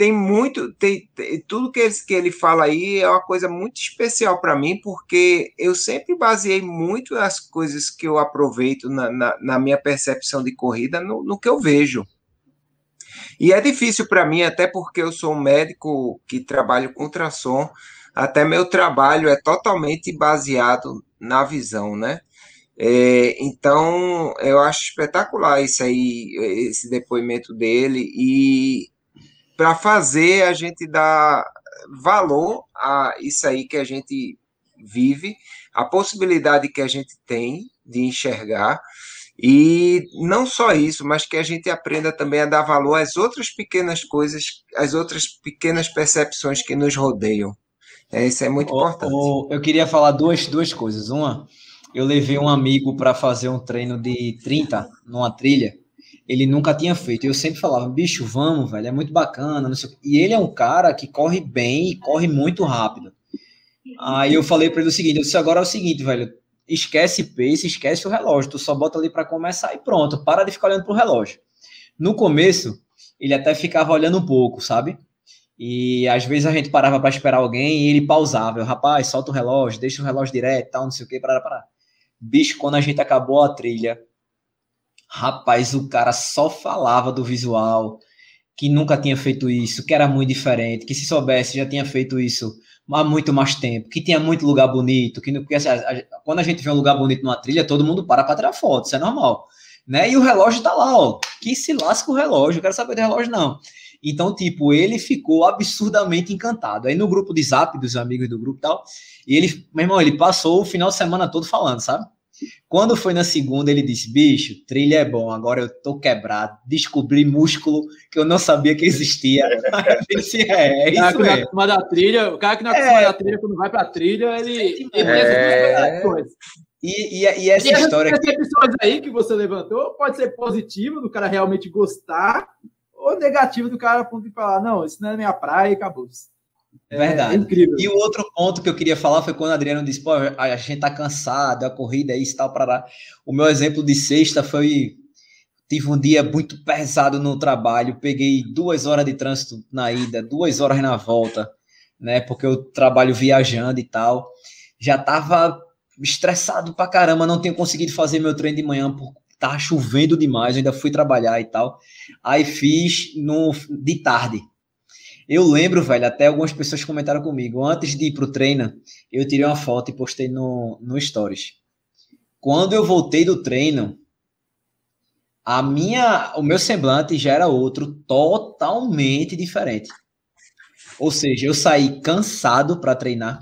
tem muito, tem, tem tudo que ele, que ele fala aí é uma coisa muito especial para mim, porque eu sempre baseei muito as coisas que eu aproveito na, na, na minha percepção de corrida no, no que eu vejo. E é difícil para mim, até porque eu sou um médico que trabalho com ultrassom, até meu trabalho é totalmente baseado na visão, né? É, então, eu acho espetacular isso aí, esse depoimento dele, e para fazer a gente dar valor a isso aí que a gente vive, a possibilidade que a gente tem de enxergar, e não só isso, mas que a gente aprenda também a dar valor às outras pequenas coisas, às outras pequenas percepções que nos rodeiam. É, isso é muito importante. eu queria falar duas, duas coisas. Uma, eu levei um amigo para fazer um treino de 30 numa trilha. Ele nunca tinha feito. Eu sempre falava, bicho, vamos, velho, é muito bacana. E ele é um cara que corre bem e corre muito rápido. Aí eu falei para ele o seguinte: eu disse, agora é o seguinte, velho, esquece pace, esquece o relógio, tu só bota ali para começar e pronto, para de ficar olhando pro relógio. No começo, ele até ficava olhando um pouco, sabe? E às vezes a gente parava para esperar alguém e ele pausava. Eu, rapaz, solta o relógio, deixa o relógio direto, tal, não sei o que, para parar. Bicho, quando a gente acabou a trilha, rapaz, o cara só falava do visual, que nunca tinha feito isso, que era muito diferente, que se soubesse já tinha feito isso há muito mais tempo, que tinha muito lugar bonito, que assim, a, a, quando a gente vê um lugar bonito numa trilha, todo mundo para para tirar foto, isso é normal, né? E o relógio tá lá, ó, que se lasca o relógio, eu quero saber do relógio não. Então, tipo, ele ficou absurdamente encantado. Aí no grupo de zap dos amigos do grupo e tal, e ele, meu irmão, ele passou o final de semana todo falando, sabe? Quando foi na segunda, ele disse: bicho, trilha é bom, agora eu tô quebrado, descobri músculo que eu não sabia que existia. eu disse, é, é isso mesmo. Na da trilha, o cara que não é, é da trilha, quando vai pra trilha, ele, ele é... E, e, e essa e história. Essas pessoas aí que você levantou pode ser positivo, do cara realmente gostar, ou negativo do cara a ponto de falar, não, isso não é minha praia e acabou. É Verdade. É incrível. E o outro ponto que eu queria falar foi quando o Adriano disse, pô, a gente tá cansado, a corrida é isso tal, para lá. O meu exemplo de sexta foi, tive um dia muito pesado no trabalho, peguei duas horas de trânsito na ida, duas horas na volta, né, porque eu trabalho viajando e tal. Já tava estressado pra caramba, não tenho conseguido fazer meu treino de manhã por tava chovendo demais, ainda fui trabalhar e tal. Aí fiz no de tarde. Eu lembro, velho, até algumas pessoas comentaram comigo. Antes de ir pro treino, eu tirei uma foto e postei no, no Stories. Quando eu voltei do treino, a minha, o meu semblante já era outro, totalmente diferente. Ou seja, eu saí cansado para treinar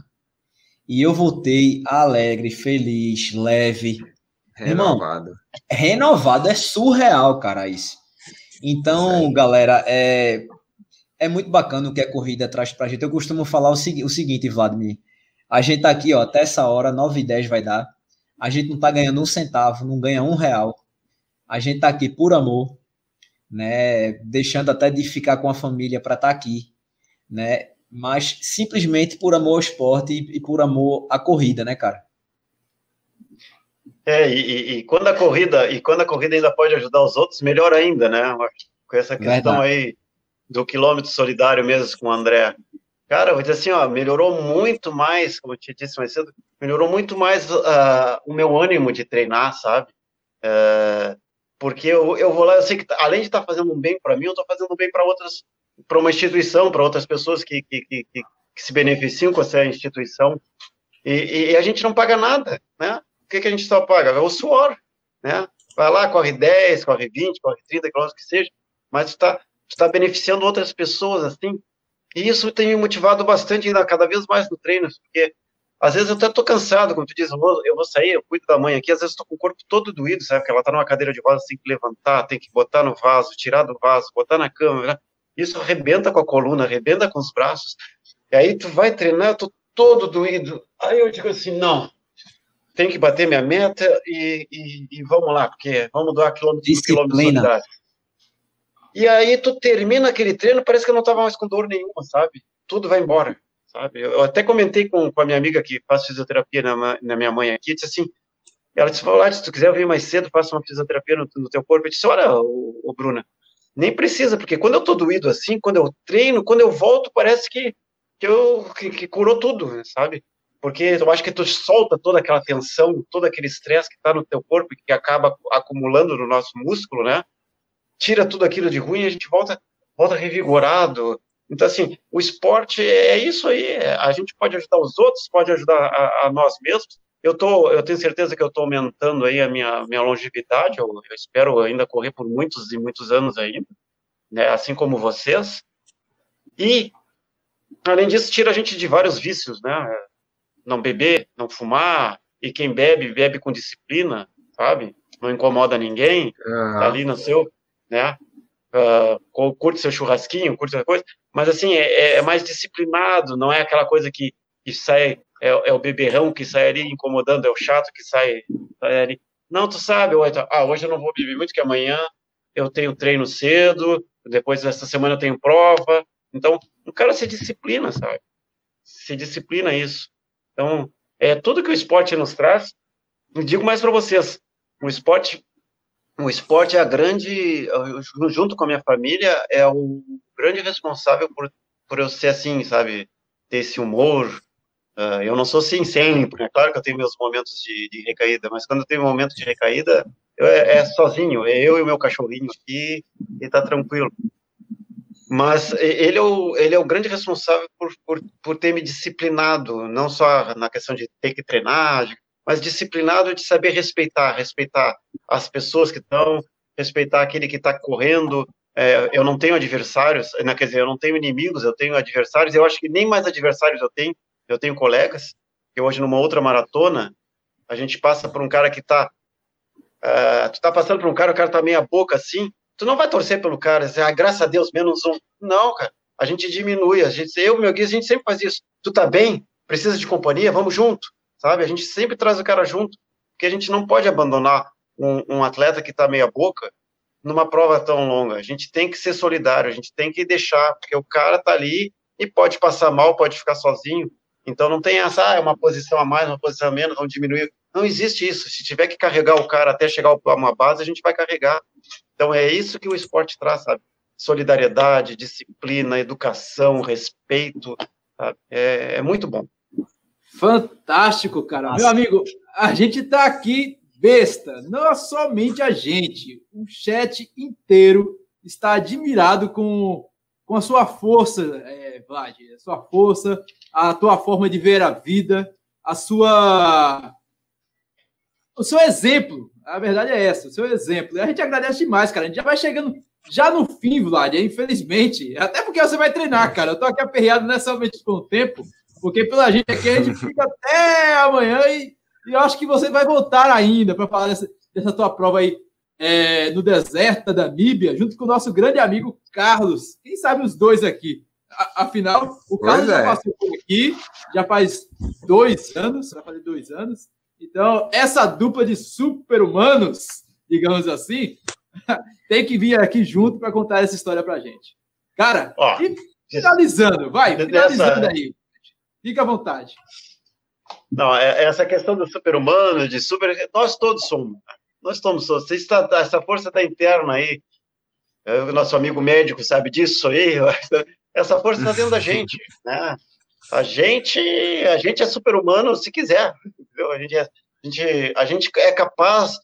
e eu voltei alegre, feliz, leve, Renovado. Irmão, renovado é surreal, cara, isso. Então, galera, é, é muito bacana o que a corrida traz pra gente. Eu costumo falar o, segui o seguinte, Vladimir. A gente tá aqui, ó, até essa hora, 9 e 10 vai dar. A gente não tá ganhando um centavo, não ganha um real. A gente tá aqui por amor, né? Deixando até de ficar com a família para estar tá aqui, né? Mas simplesmente por amor ao esporte e, e por amor à corrida, né, cara? É, e, e, quando a corrida, e quando a corrida ainda pode ajudar os outros, melhor ainda, né? Com essa questão Verdade. aí do quilômetro solidário mesmo com o André Cara, vou dizer assim, ó, melhorou muito mais, como eu te disse mais cedo, melhorou muito mais uh, o meu ânimo de treinar, sabe? Uh, porque eu, eu vou lá, eu sei que além de estar tá fazendo um bem para mim, eu estou fazendo um bem para outras, para uma instituição, para outras pessoas que, que, que, que, se beneficiam com essa instituição. E, e, a gente não paga nada, né? Que, que a gente só paga? É o suor, né? Vai lá, corre 10, corre 20, corre 30 quilômetros que seja, mas está tá beneficiando outras pessoas, assim. E isso tem me motivado bastante ainda, cada vez mais no treino, porque às vezes eu até tô cansado, como tu diz, eu vou, eu vou sair, eu cuido da mãe aqui, às vezes estou com o corpo todo doído, sabe? Porque ela tá numa cadeira de rodas, tem que levantar, tem que botar no vaso, tirar do vaso, botar na cama, né? Isso arrebenta com a coluna, arrebenta com os braços. E aí tu vai treinar, eu tô todo doído. Aí eu digo assim, não, tem que bater minha meta e, e, e vamos lá, porque vamos doar quilômetros quilômetros E aí tu termina aquele treino, parece que eu não tava mais com dor nenhuma, sabe? Tudo vai embora sabe? Eu até comentei com, com a minha amiga que faz fisioterapia na, na minha mãe aqui, disse assim, ela disse, olha, se tu quiser vir mais cedo, faça uma fisioterapia no, no teu corpo. Eu disse, olha, o, o, Bruna, nem precisa, porque quando eu tô doído assim, quando eu treino, quando eu volto, parece que, que eu que, que curou tudo, sabe? Porque eu acho que tu solta toda aquela tensão, todo aquele estresse que está no teu corpo e que acaba acumulando no nosso músculo, né? Tira tudo aquilo de ruim e a gente volta, volta revigorado, então, assim, o esporte é isso aí. A gente pode ajudar os outros, pode ajudar a, a nós mesmos. Eu, tô, eu tenho certeza que eu estou aumentando aí a minha, minha longevidade. Eu, eu, espero ainda correr por muitos e muitos anos ainda, né, assim como vocês. E, além disso, tira a gente de vários vícios, né? Não beber, não fumar. E quem bebe, bebe com disciplina, sabe? Não incomoda ninguém, uhum. tá ali no seu, né? Uh, curte seu churrasquinho, curte essa coisa, mas assim, é, é, mais disciplinado, não é aquela coisa que, que sai, é, é, o beberrão que sai ali incomodando, é o chato que sai, sai ali. Não, tu sabe, ah, hoje eu não vou beber muito, que amanhã eu tenho treino cedo, depois dessa semana eu tenho prova. Então, o cara se disciplina, sabe? Se disciplina isso. Então, é tudo que o esporte nos traz. Digo mais para vocês, o esporte o esporte é a grande, junto com a minha família, é o grande responsável por, por eu ser assim, sabe? Ter esse humor. Uh, eu não sou assim sempre, é claro que eu tenho meus momentos de, de recaída, mas quando eu tenho um momento de recaída, eu, é, é, sozinho, é eu e o meu cachorrinho aqui e tá tranquilo. Mas ele é o, ele é o grande responsável por, por, por ter me disciplinado, não só na questão de ter que treinar, mas disciplinado de saber respeitar, respeitar as pessoas que estão, respeitar aquele que está correndo. É, eu não tenho adversários, né, quer dizer, eu não tenho inimigos, eu tenho adversários. Eu acho que nem mais adversários eu tenho, eu tenho colegas. Que hoje, numa outra maratona, a gente passa por um cara que está. Uh, é, tu tá passando por um cara, o cara tá meia boca assim, tu não vai torcer pelo cara, dizer, ah, graças a Deus, menos um. Não, cara, a gente diminui, a gente, eu, meu guia, a gente sempre faz isso. Tu tá bem? Precisa de companhia? Vamos junto sabe? A gente sempre traz o cara junto, porque a gente não pode abandonar um, um atleta que está meia boca numa prova tão longa. A gente tem que ser solidário, a gente tem que deixar, porque o cara está ali e pode passar mal, pode ficar sozinho. Então não tem essa, ah, é uma posição a mais, uma posição a menos, vamos diminuir. Não existe isso. Se tiver que carregar o cara até chegar a uma base, a gente vai carregar. Então é isso que o esporte traz, sabe? Solidariedade, disciplina, educação, respeito. É, é muito bom. Fantástico, cara. Nossa. Meu amigo, a gente está aqui besta, não é somente a gente, o chat inteiro está admirado com, com a sua força, é, Vlad, a sua força, a tua forma de ver a vida, a sua. O seu exemplo. A verdade é essa, o seu exemplo. A gente agradece demais, cara. A gente já vai chegando já no fim, Vlad, infelizmente. Até porque você vai treinar, cara. Eu tô aqui aperreado nessa mente com o tempo. Porque pela gente aqui, a gente fica até amanhã e, e eu acho que você vai voltar ainda para falar dessa, dessa tua prova aí é, no deserto da Namíbia, junto com o nosso grande amigo Carlos. Quem sabe os dois aqui? A, afinal, o Carlos é. já passou por aqui, já faz dois anos, vai fazer dois anos. Então, essa dupla de super-humanos, digamos assim, tem que vir aqui junto para contar essa história para gente. Cara, Ó, finalizando, vai, finalizando aí. Fica à vontade. Não, é, é essa questão do super-humano, de super. Nós todos somos. Nós somos. Está, essa força está interna aí. É, o nosso amigo médico sabe disso aí. essa força está dentro da gente, né? A gente, a gente é super-humano se quiser, entendeu? A gente, é, a, gente, a gente é capaz.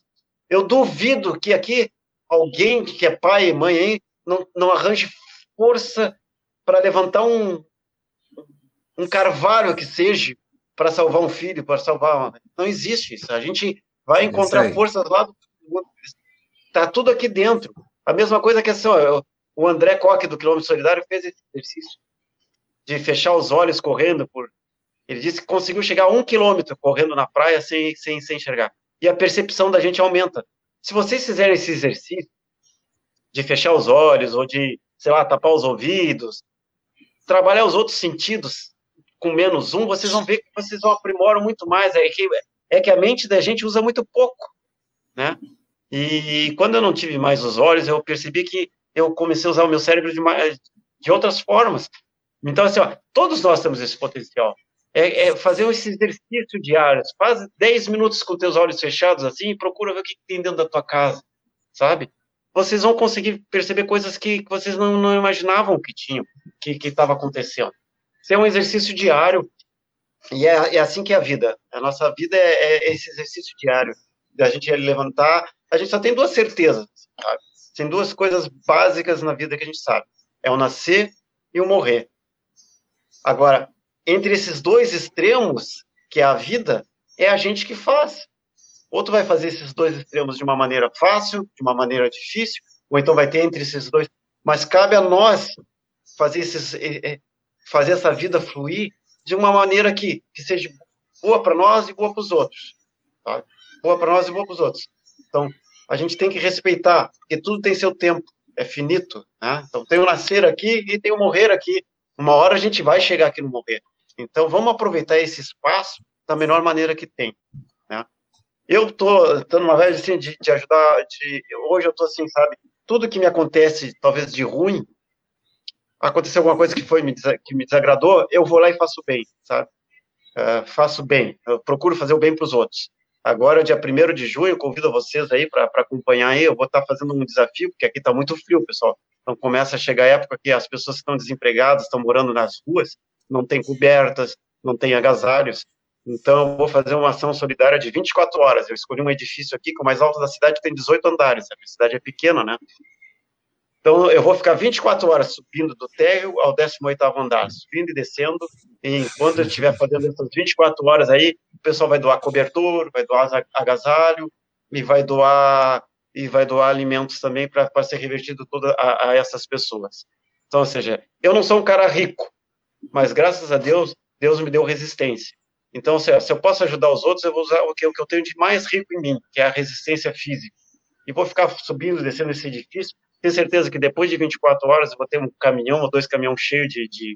Eu duvido que aqui alguém que é pai e mãe aí não, não arranje força para levantar um, um carvalho que seja para salvar um filho, para salvar. Não existe isso. A gente vai encontrar forças lá do. Está tudo aqui dentro. A mesma coisa que assim, ó, o André Coque do Quilômetro Solidário fez esse exercício de fechar os olhos correndo por. Ele disse que conseguiu chegar a um quilômetro correndo na praia sem, sem, sem enxergar. E a percepção da gente aumenta. Se vocês fizerem esse exercício de fechar os olhos ou de, sei lá, tapar os ouvidos, trabalhar os outros sentidos com menos um, vocês vão ver que vocês vão aprimoram muito mais. É que, é que a mente da gente usa muito pouco, né? E quando eu não tive mais os olhos, eu percebi que eu comecei a usar o meu cérebro de, mais, de outras formas. Então, assim, ó, todos nós temos esse potencial. É, é, fazer esse exercício diário. Faz 10 minutos com teus olhos fechados, assim, e procura ver o que tem dentro da tua casa, sabe? Vocês vão conseguir perceber coisas que, vocês não, não, imaginavam que tinham, que estava acontecendo. Isso é um exercício diário, e é, é, assim que é a vida. A nossa vida é, é esse exercício diário, da gente levantar. A gente só tem duas certezas, sabe? Tem duas coisas básicas na vida que a gente sabe: é o nascer e o morrer. Agora, entre esses dois extremos, que é a vida, é a gente que faz. Ou tu vai fazer esses dois extremos de uma maneira fácil, de uma maneira difícil, ou então vai ter entre esses dois. Mas cabe a nós fazer, esses, fazer essa vida fluir de uma maneira que, que seja boa para nós e boa para os outros. Tá? Boa para nós e boa para os outros. Então, a gente tem que respeitar, porque tudo tem seu tempo, é finito. Né? Então, tem o nascer aqui e tem o morrer aqui. Uma hora a gente vai chegar aqui no morrer. Então, vamos aproveitar esse espaço da melhor maneira que tem. Né? Eu tô, tô numa vez assim, de, de ajudar, de, hoje eu tô assim, sabe, tudo que me acontece, talvez de ruim, aconteceu alguma coisa que foi que me desagradou, eu vou lá e faço bem, sabe? Uh, faço bem, eu procuro fazer o bem para os outros. Agora, dia 1 de junho, convido vocês aí para acompanhar aí. Eu vou estar tá fazendo um desafio, porque aqui está muito frio, pessoal. Então, começa a chegar a época que as pessoas estão desempregadas, estão morando nas ruas, não tem cobertas, não tem agasalhos. Então, vou fazer uma ação solidária de 24 horas. Eu escolhi um edifício aqui, que o mais alto da cidade, tem 18 andares. A cidade é pequena, né? Então, eu vou ficar 24 horas subindo do térreo ao 18º andar, subindo e descendo, e enquanto eu estiver fazendo essas 24 horas aí, o pessoal vai doar cobertor, vai doar agasalho, e vai doar e vai doar alimentos também para ser revertido toda a, a, essas pessoas. Então, ou seja, eu não sou um cara rico, mas graças a Deus, Deus me deu resistência. Então, se, eu posso ajudar os outros, eu vou usar o que, o que eu tenho de mais rico em mim, que é a resistência física. E vou ficar subindo descendo esse edifício tenho certeza que depois de 24 horas eu vou ter um caminhão ou dois caminhões cheios de, de,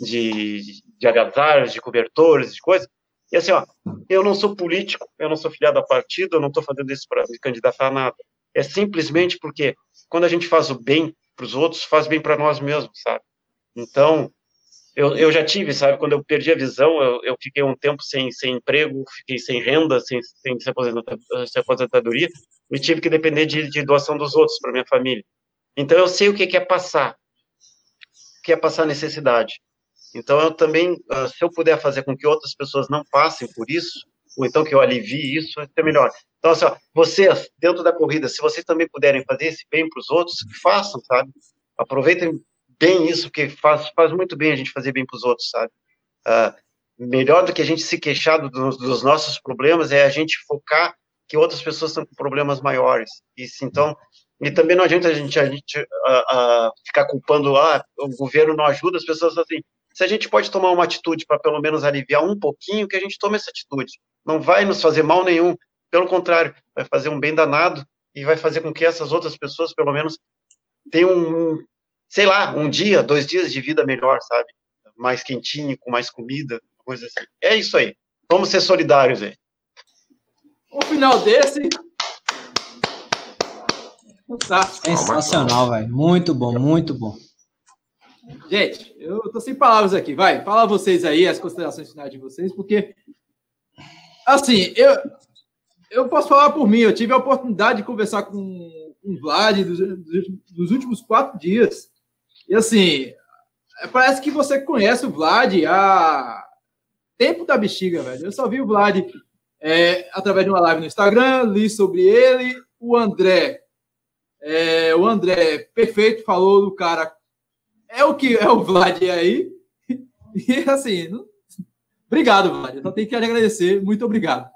de, de agasalhos, de cobertores, de coisas. E assim, ó, eu não sou político, eu não sou filiado a partido, eu não estou fazendo isso para me candidatar a nada. É simplesmente porque quando a gente faz o bem para os outros, faz bem para nós mesmos, sabe? Então, eu, eu já tive, sabe, quando eu perdi a visão, eu, eu fiquei um tempo sem, sem emprego, fiquei sem renda, sem, sem, aposentadoria, e tive que depender de, de doação dos outros para minha família. Então eu sei o que é passar, o que é passar necessidade. Então eu também, ah, se eu puder fazer com que outras pessoas não passem por isso, ou então que eu alivie isso, é melhor. Então, assim, ó, vocês, dentro da corrida, se vocês também puderem fazer esse bem para os outros, façam, sabe? Aproveitem bem isso, porque faz, faz muito bem a gente fazer bem para os outros, sabe? Uh, melhor do que a gente se queixar dos, dos, nossos problemas é a gente focar que outras pessoas estão com problemas maiores. E, então, e também não adianta a gente, a gente uh, ficar culpando, ah, o governo não ajuda as pessoas assim. Se a gente pode tomar uma atitude para pelo menos aliviar um pouquinho, que a gente tome essa atitude. Não vai nos fazer mal nenhum. Pelo contrário, vai fazer um bem danado e vai fazer com que essas outras pessoas, pelo menos, tenham, um, sei lá, um dia, dois dias de vida melhor, sabe? Mais quentinho, com mais comida, coisa assim. É isso aí. Vamos ser solidários aí. O final desse, Fantástico. Sensacional, velho. Muito bom, muito bom. Gente, eu tô sem palavras aqui. Vai, fala vocês aí, as considerações finais de vocês, porque, assim, eu, eu posso falar por mim. Eu tive a oportunidade de conversar com, o Vlad dos, últimos quatro dias. E, assim, parece que você conhece o Vlad há tempo da bexiga, velho. Eu só vi o Vlad é, através de uma live no Instagram, li sobre ele. O André, é, o André, perfeito, falou do cara. É o que é o Vlad aí. E assim, não... obrigado, Vlad. Eu só tenho que agradecer. Muito obrigado.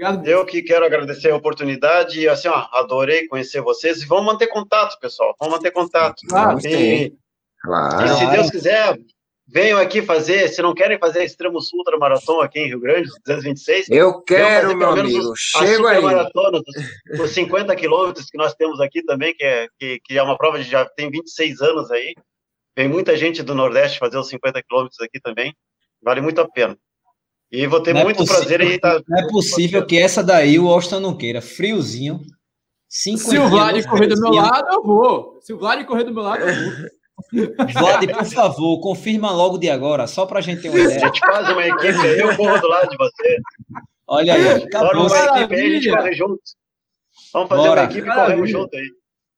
Obrigado. Eu que quero agradecer a oportunidade e assim, ó, adorei conhecer vocês e vamos manter contato, pessoal. Vamos manter contato. Claro, e, claro. e se Deus quiser, venham aqui fazer, se não querem fazer Extremo Sul Maratona aqui em Rio Grande, 226. Eu quero, meu amigo. Chego aí. Maratona dos, dos 50 quilômetros que nós temos aqui também, que é, que, que é uma prova de já tem 26 anos aí. Vem muita gente do Nordeste fazer os 50 quilômetros aqui também. Vale muito a pena. E vou ter não é muito é prazer em estar. Não é possível que essa daí o Austin não queira. Friozinho. Se o Vlad correr do meu lado, eu vou. Se o Vlad correr do meu lado, eu vou. Vlad, por favor, confirma logo de agora, só para a gente ter uma ideia. A gente faz uma equipe aí, eu corro do lado de você. Olha aí, acabou. Bora uma equipe aí, a gente corre junto. Vamos fazer Bora. uma equipe e corremos junto aí.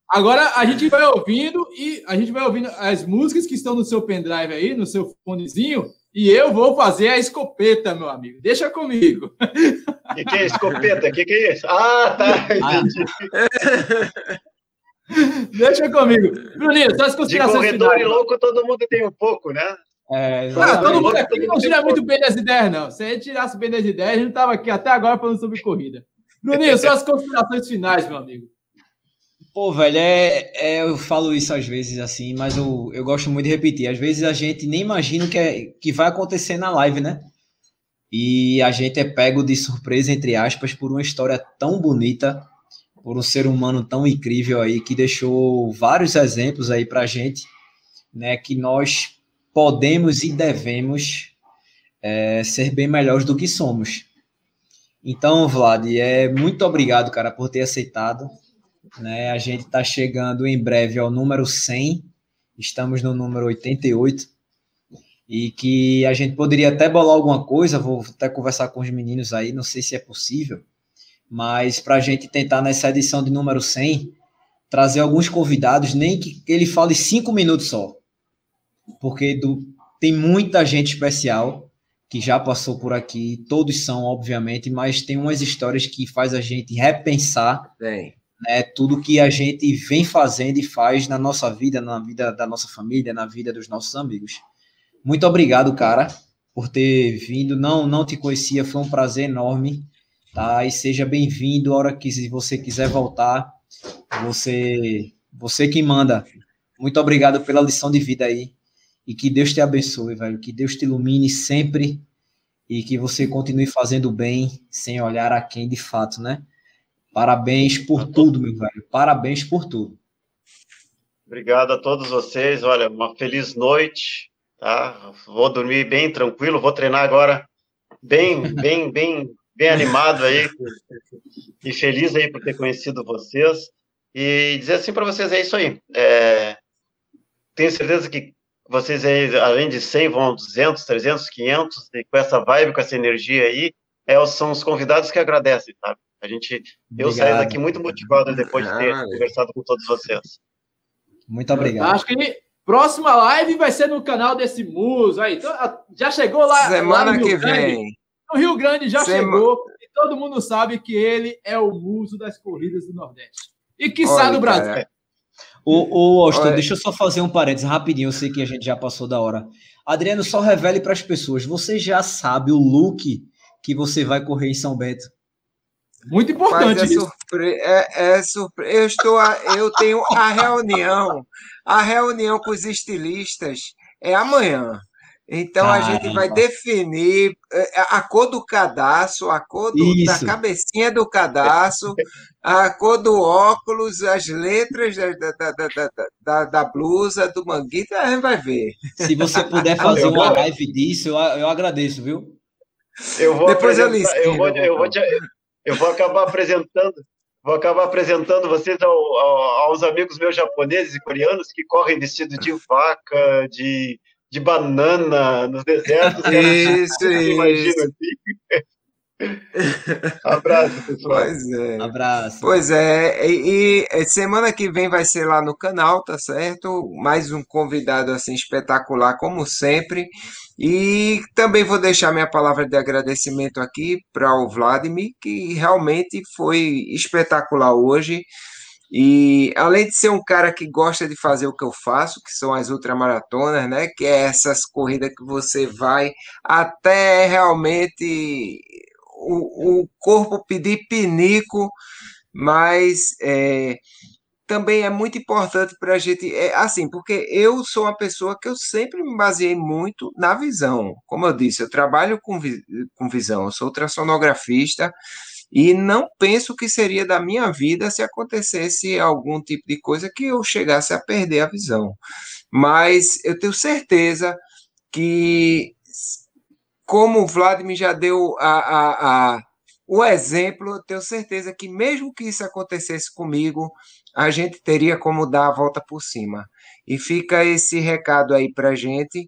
Agora a gente vai ouvindo e a gente vai ouvindo as músicas que estão no seu pendrive aí, no seu fonezinho, e eu vou fazer a escopeta, meu amigo. Deixa comigo. O que, que, é escopeta? O que, que, é isso? Ah, tá. Ah. Entendi. Deixa comigo. Bruninho, suas considerações De corredor finais. e louco, todo mundo tem um pouco, né? É, ah, todo mundo aqui não tira muito bem das ideias, não. Se a gente tirasse bem das ideias, a gente estava aqui até agora falando sobre corrida. Bruninho, suas considerações finais, meu amigo. Pô, velho, é, é, eu falo isso às vezes assim, mas eu, eu gosto muito de repetir. Às vezes a gente nem imagina o que, é, que vai acontecer na live, né? E a gente é pego de surpresa, entre aspas, por uma história tão bonita, por um ser humano tão incrível aí, que deixou vários exemplos aí pra gente, né? Que nós podemos e devemos é, ser bem melhores do que somos. Então, Vlad, é muito obrigado, cara, por ter aceitado. Né? A gente está chegando em breve ao número 100, estamos no número 88, e que a gente poderia até bolar alguma coisa, vou até conversar com os meninos aí, não sei se é possível, mas para a gente tentar nessa edição de número 100, trazer alguns convidados, nem que ele fale cinco minutos só, porque do, tem muita gente especial que já passou por aqui, todos são, obviamente, mas tem umas histórias que faz a gente repensar Bem né, tudo que a gente vem fazendo e faz na nossa vida, na vida da nossa família, na vida dos nossos amigos. Muito obrigado, cara, por ter vindo. Não, não te conhecia, foi um prazer enorme, tá? E seja bem-vindo a hora que você quiser voltar. Você, você que manda. Muito obrigado pela lição de vida aí. E que Deus te abençoe, velho. Que Deus te ilumine sempre e que você continue fazendo bem sem olhar a quem de fato, né? Parabéns por tudo, meu velho. Parabéns por tudo. Obrigado a todos vocês. Olha, uma feliz noite, tá? Vou dormir bem tranquilo, vou treinar agora bem, bem, bem, bem animado aí e feliz aí por ter conhecido vocês e dizer assim para vocês é isso aí. É, tenho certeza que vocês aí, além de 100, vão 200, 300, 500 e com essa vibe, com essa energia aí, é, são os convidados que agradecem, sabe? A gente, eu obrigado. saio daqui muito motivado depois de ter ah, conversado com todos vocês. Muito obrigado. Acho que próxima live vai ser no canal desse muso aí. Então, já chegou lá. Semana lá que Grande. vem. No Rio Grande já chegou e todo mundo sabe que ele é o muso das corridas do Nordeste. E que sabe do Brasil. Cara. O, o Austin, deixa eu só fazer um parênteses rapidinho. Eu sei que a gente já passou da hora. Adriano, só revele para as pessoas. Você já sabe o look que você vai correr em São Bento? Muito importante é surpre... é, é surpre... Eu estou, a... eu tenho a reunião, a reunião com os estilistas é amanhã. Então Caramba. a gente vai definir é, a cor do cadastro, a cor do, da cabecinha do cadastro, a cor do óculos, as letras da, da, da, da, da blusa, do manguito, a gente vai ver. Se você puder fazer uma live disso, eu, eu agradeço, viu? Eu vou Depois eu, eu, vou, eu, vou te, eu vou acabar apresentando, vou acabar apresentando vocês ao, ao, aos amigos meus japoneses e coreanos que correm vestido de vaca, de, de banana nos desertos. Isso, isso. Imagina assim. Abraço, pessoal. Pois é. Abraço. Pois é, e, e, semana que vem vai ser lá no canal, tá certo? Mais um convidado assim espetacular, como sempre. E também vou deixar minha palavra de agradecimento aqui para o Vladimir, que realmente foi espetacular hoje. E além de ser um cara que gosta de fazer o que eu faço, que são as ultramaratonas, né? Que é essas corridas que você vai até realmente o, o corpo pedir pinico, mas é, também é muito importante para a gente, é, assim, porque eu sou uma pessoa que eu sempre me baseei muito na visão. Como eu disse, eu trabalho com, com visão, eu sou ultrassonografista, e não penso que seria da minha vida se acontecesse algum tipo de coisa que eu chegasse a perder a visão. Mas eu tenho certeza que, como o Vladimir já deu a, a, a, o exemplo, eu tenho certeza que, mesmo que isso acontecesse comigo, a gente teria como dar a volta por cima. E fica esse recado aí para gente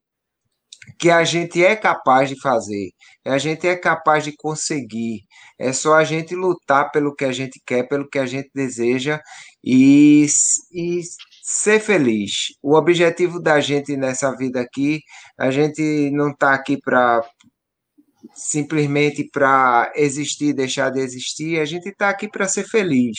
que a gente é capaz de fazer, a gente é capaz de conseguir. É só a gente lutar pelo que a gente quer, pelo que a gente deseja e, e ser feliz. O objetivo da gente nessa vida aqui, a gente não está aqui para simplesmente para existir, deixar de existir, a gente está aqui para ser feliz.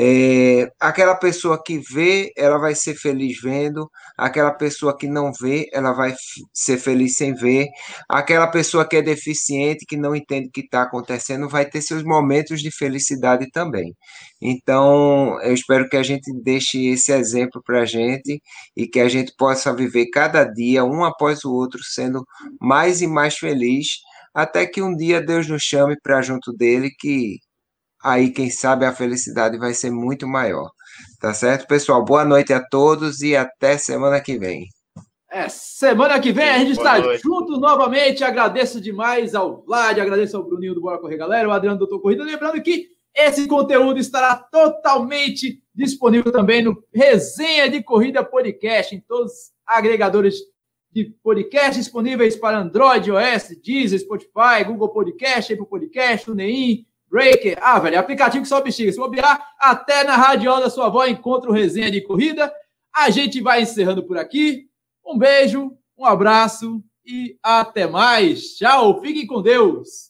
É, aquela pessoa que vê, ela vai ser feliz vendo. Aquela pessoa que não vê, ela vai ser feliz sem ver. Aquela pessoa que é deficiente, que não entende o que está acontecendo, vai ter seus momentos de felicidade também. Então, eu espero que a gente deixe esse exemplo para a gente e que a gente possa viver cada dia, um após o outro, sendo mais e mais feliz, até que um dia Deus nos chame para junto dele, que aí quem sabe a felicidade vai ser muito maior. Tá certo, pessoal? Boa noite a todos e até semana que vem. É, semana que vem a gente está junto novamente. Agradeço demais ao Vlad, agradeço ao Bruninho do Bora Correr Galera, o Adriano do Doutor Corrida. Lembrando que esse conteúdo estará totalmente disponível também no Resenha de Corrida Podcast, em todos os agregadores de podcast disponíveis para Android, iOS, Deezer, Spotify, Google Podcast, Apple Podcast, TuneIn, Breaker. Ah, velho, é aplicativo que só bexiga. Se bobear, até na radiola da sua avó encontra o resenha de corrida. A gente vai encerrando por aqui. Um beijo, um abraço e até mais. Tchau, fiquem com Deus.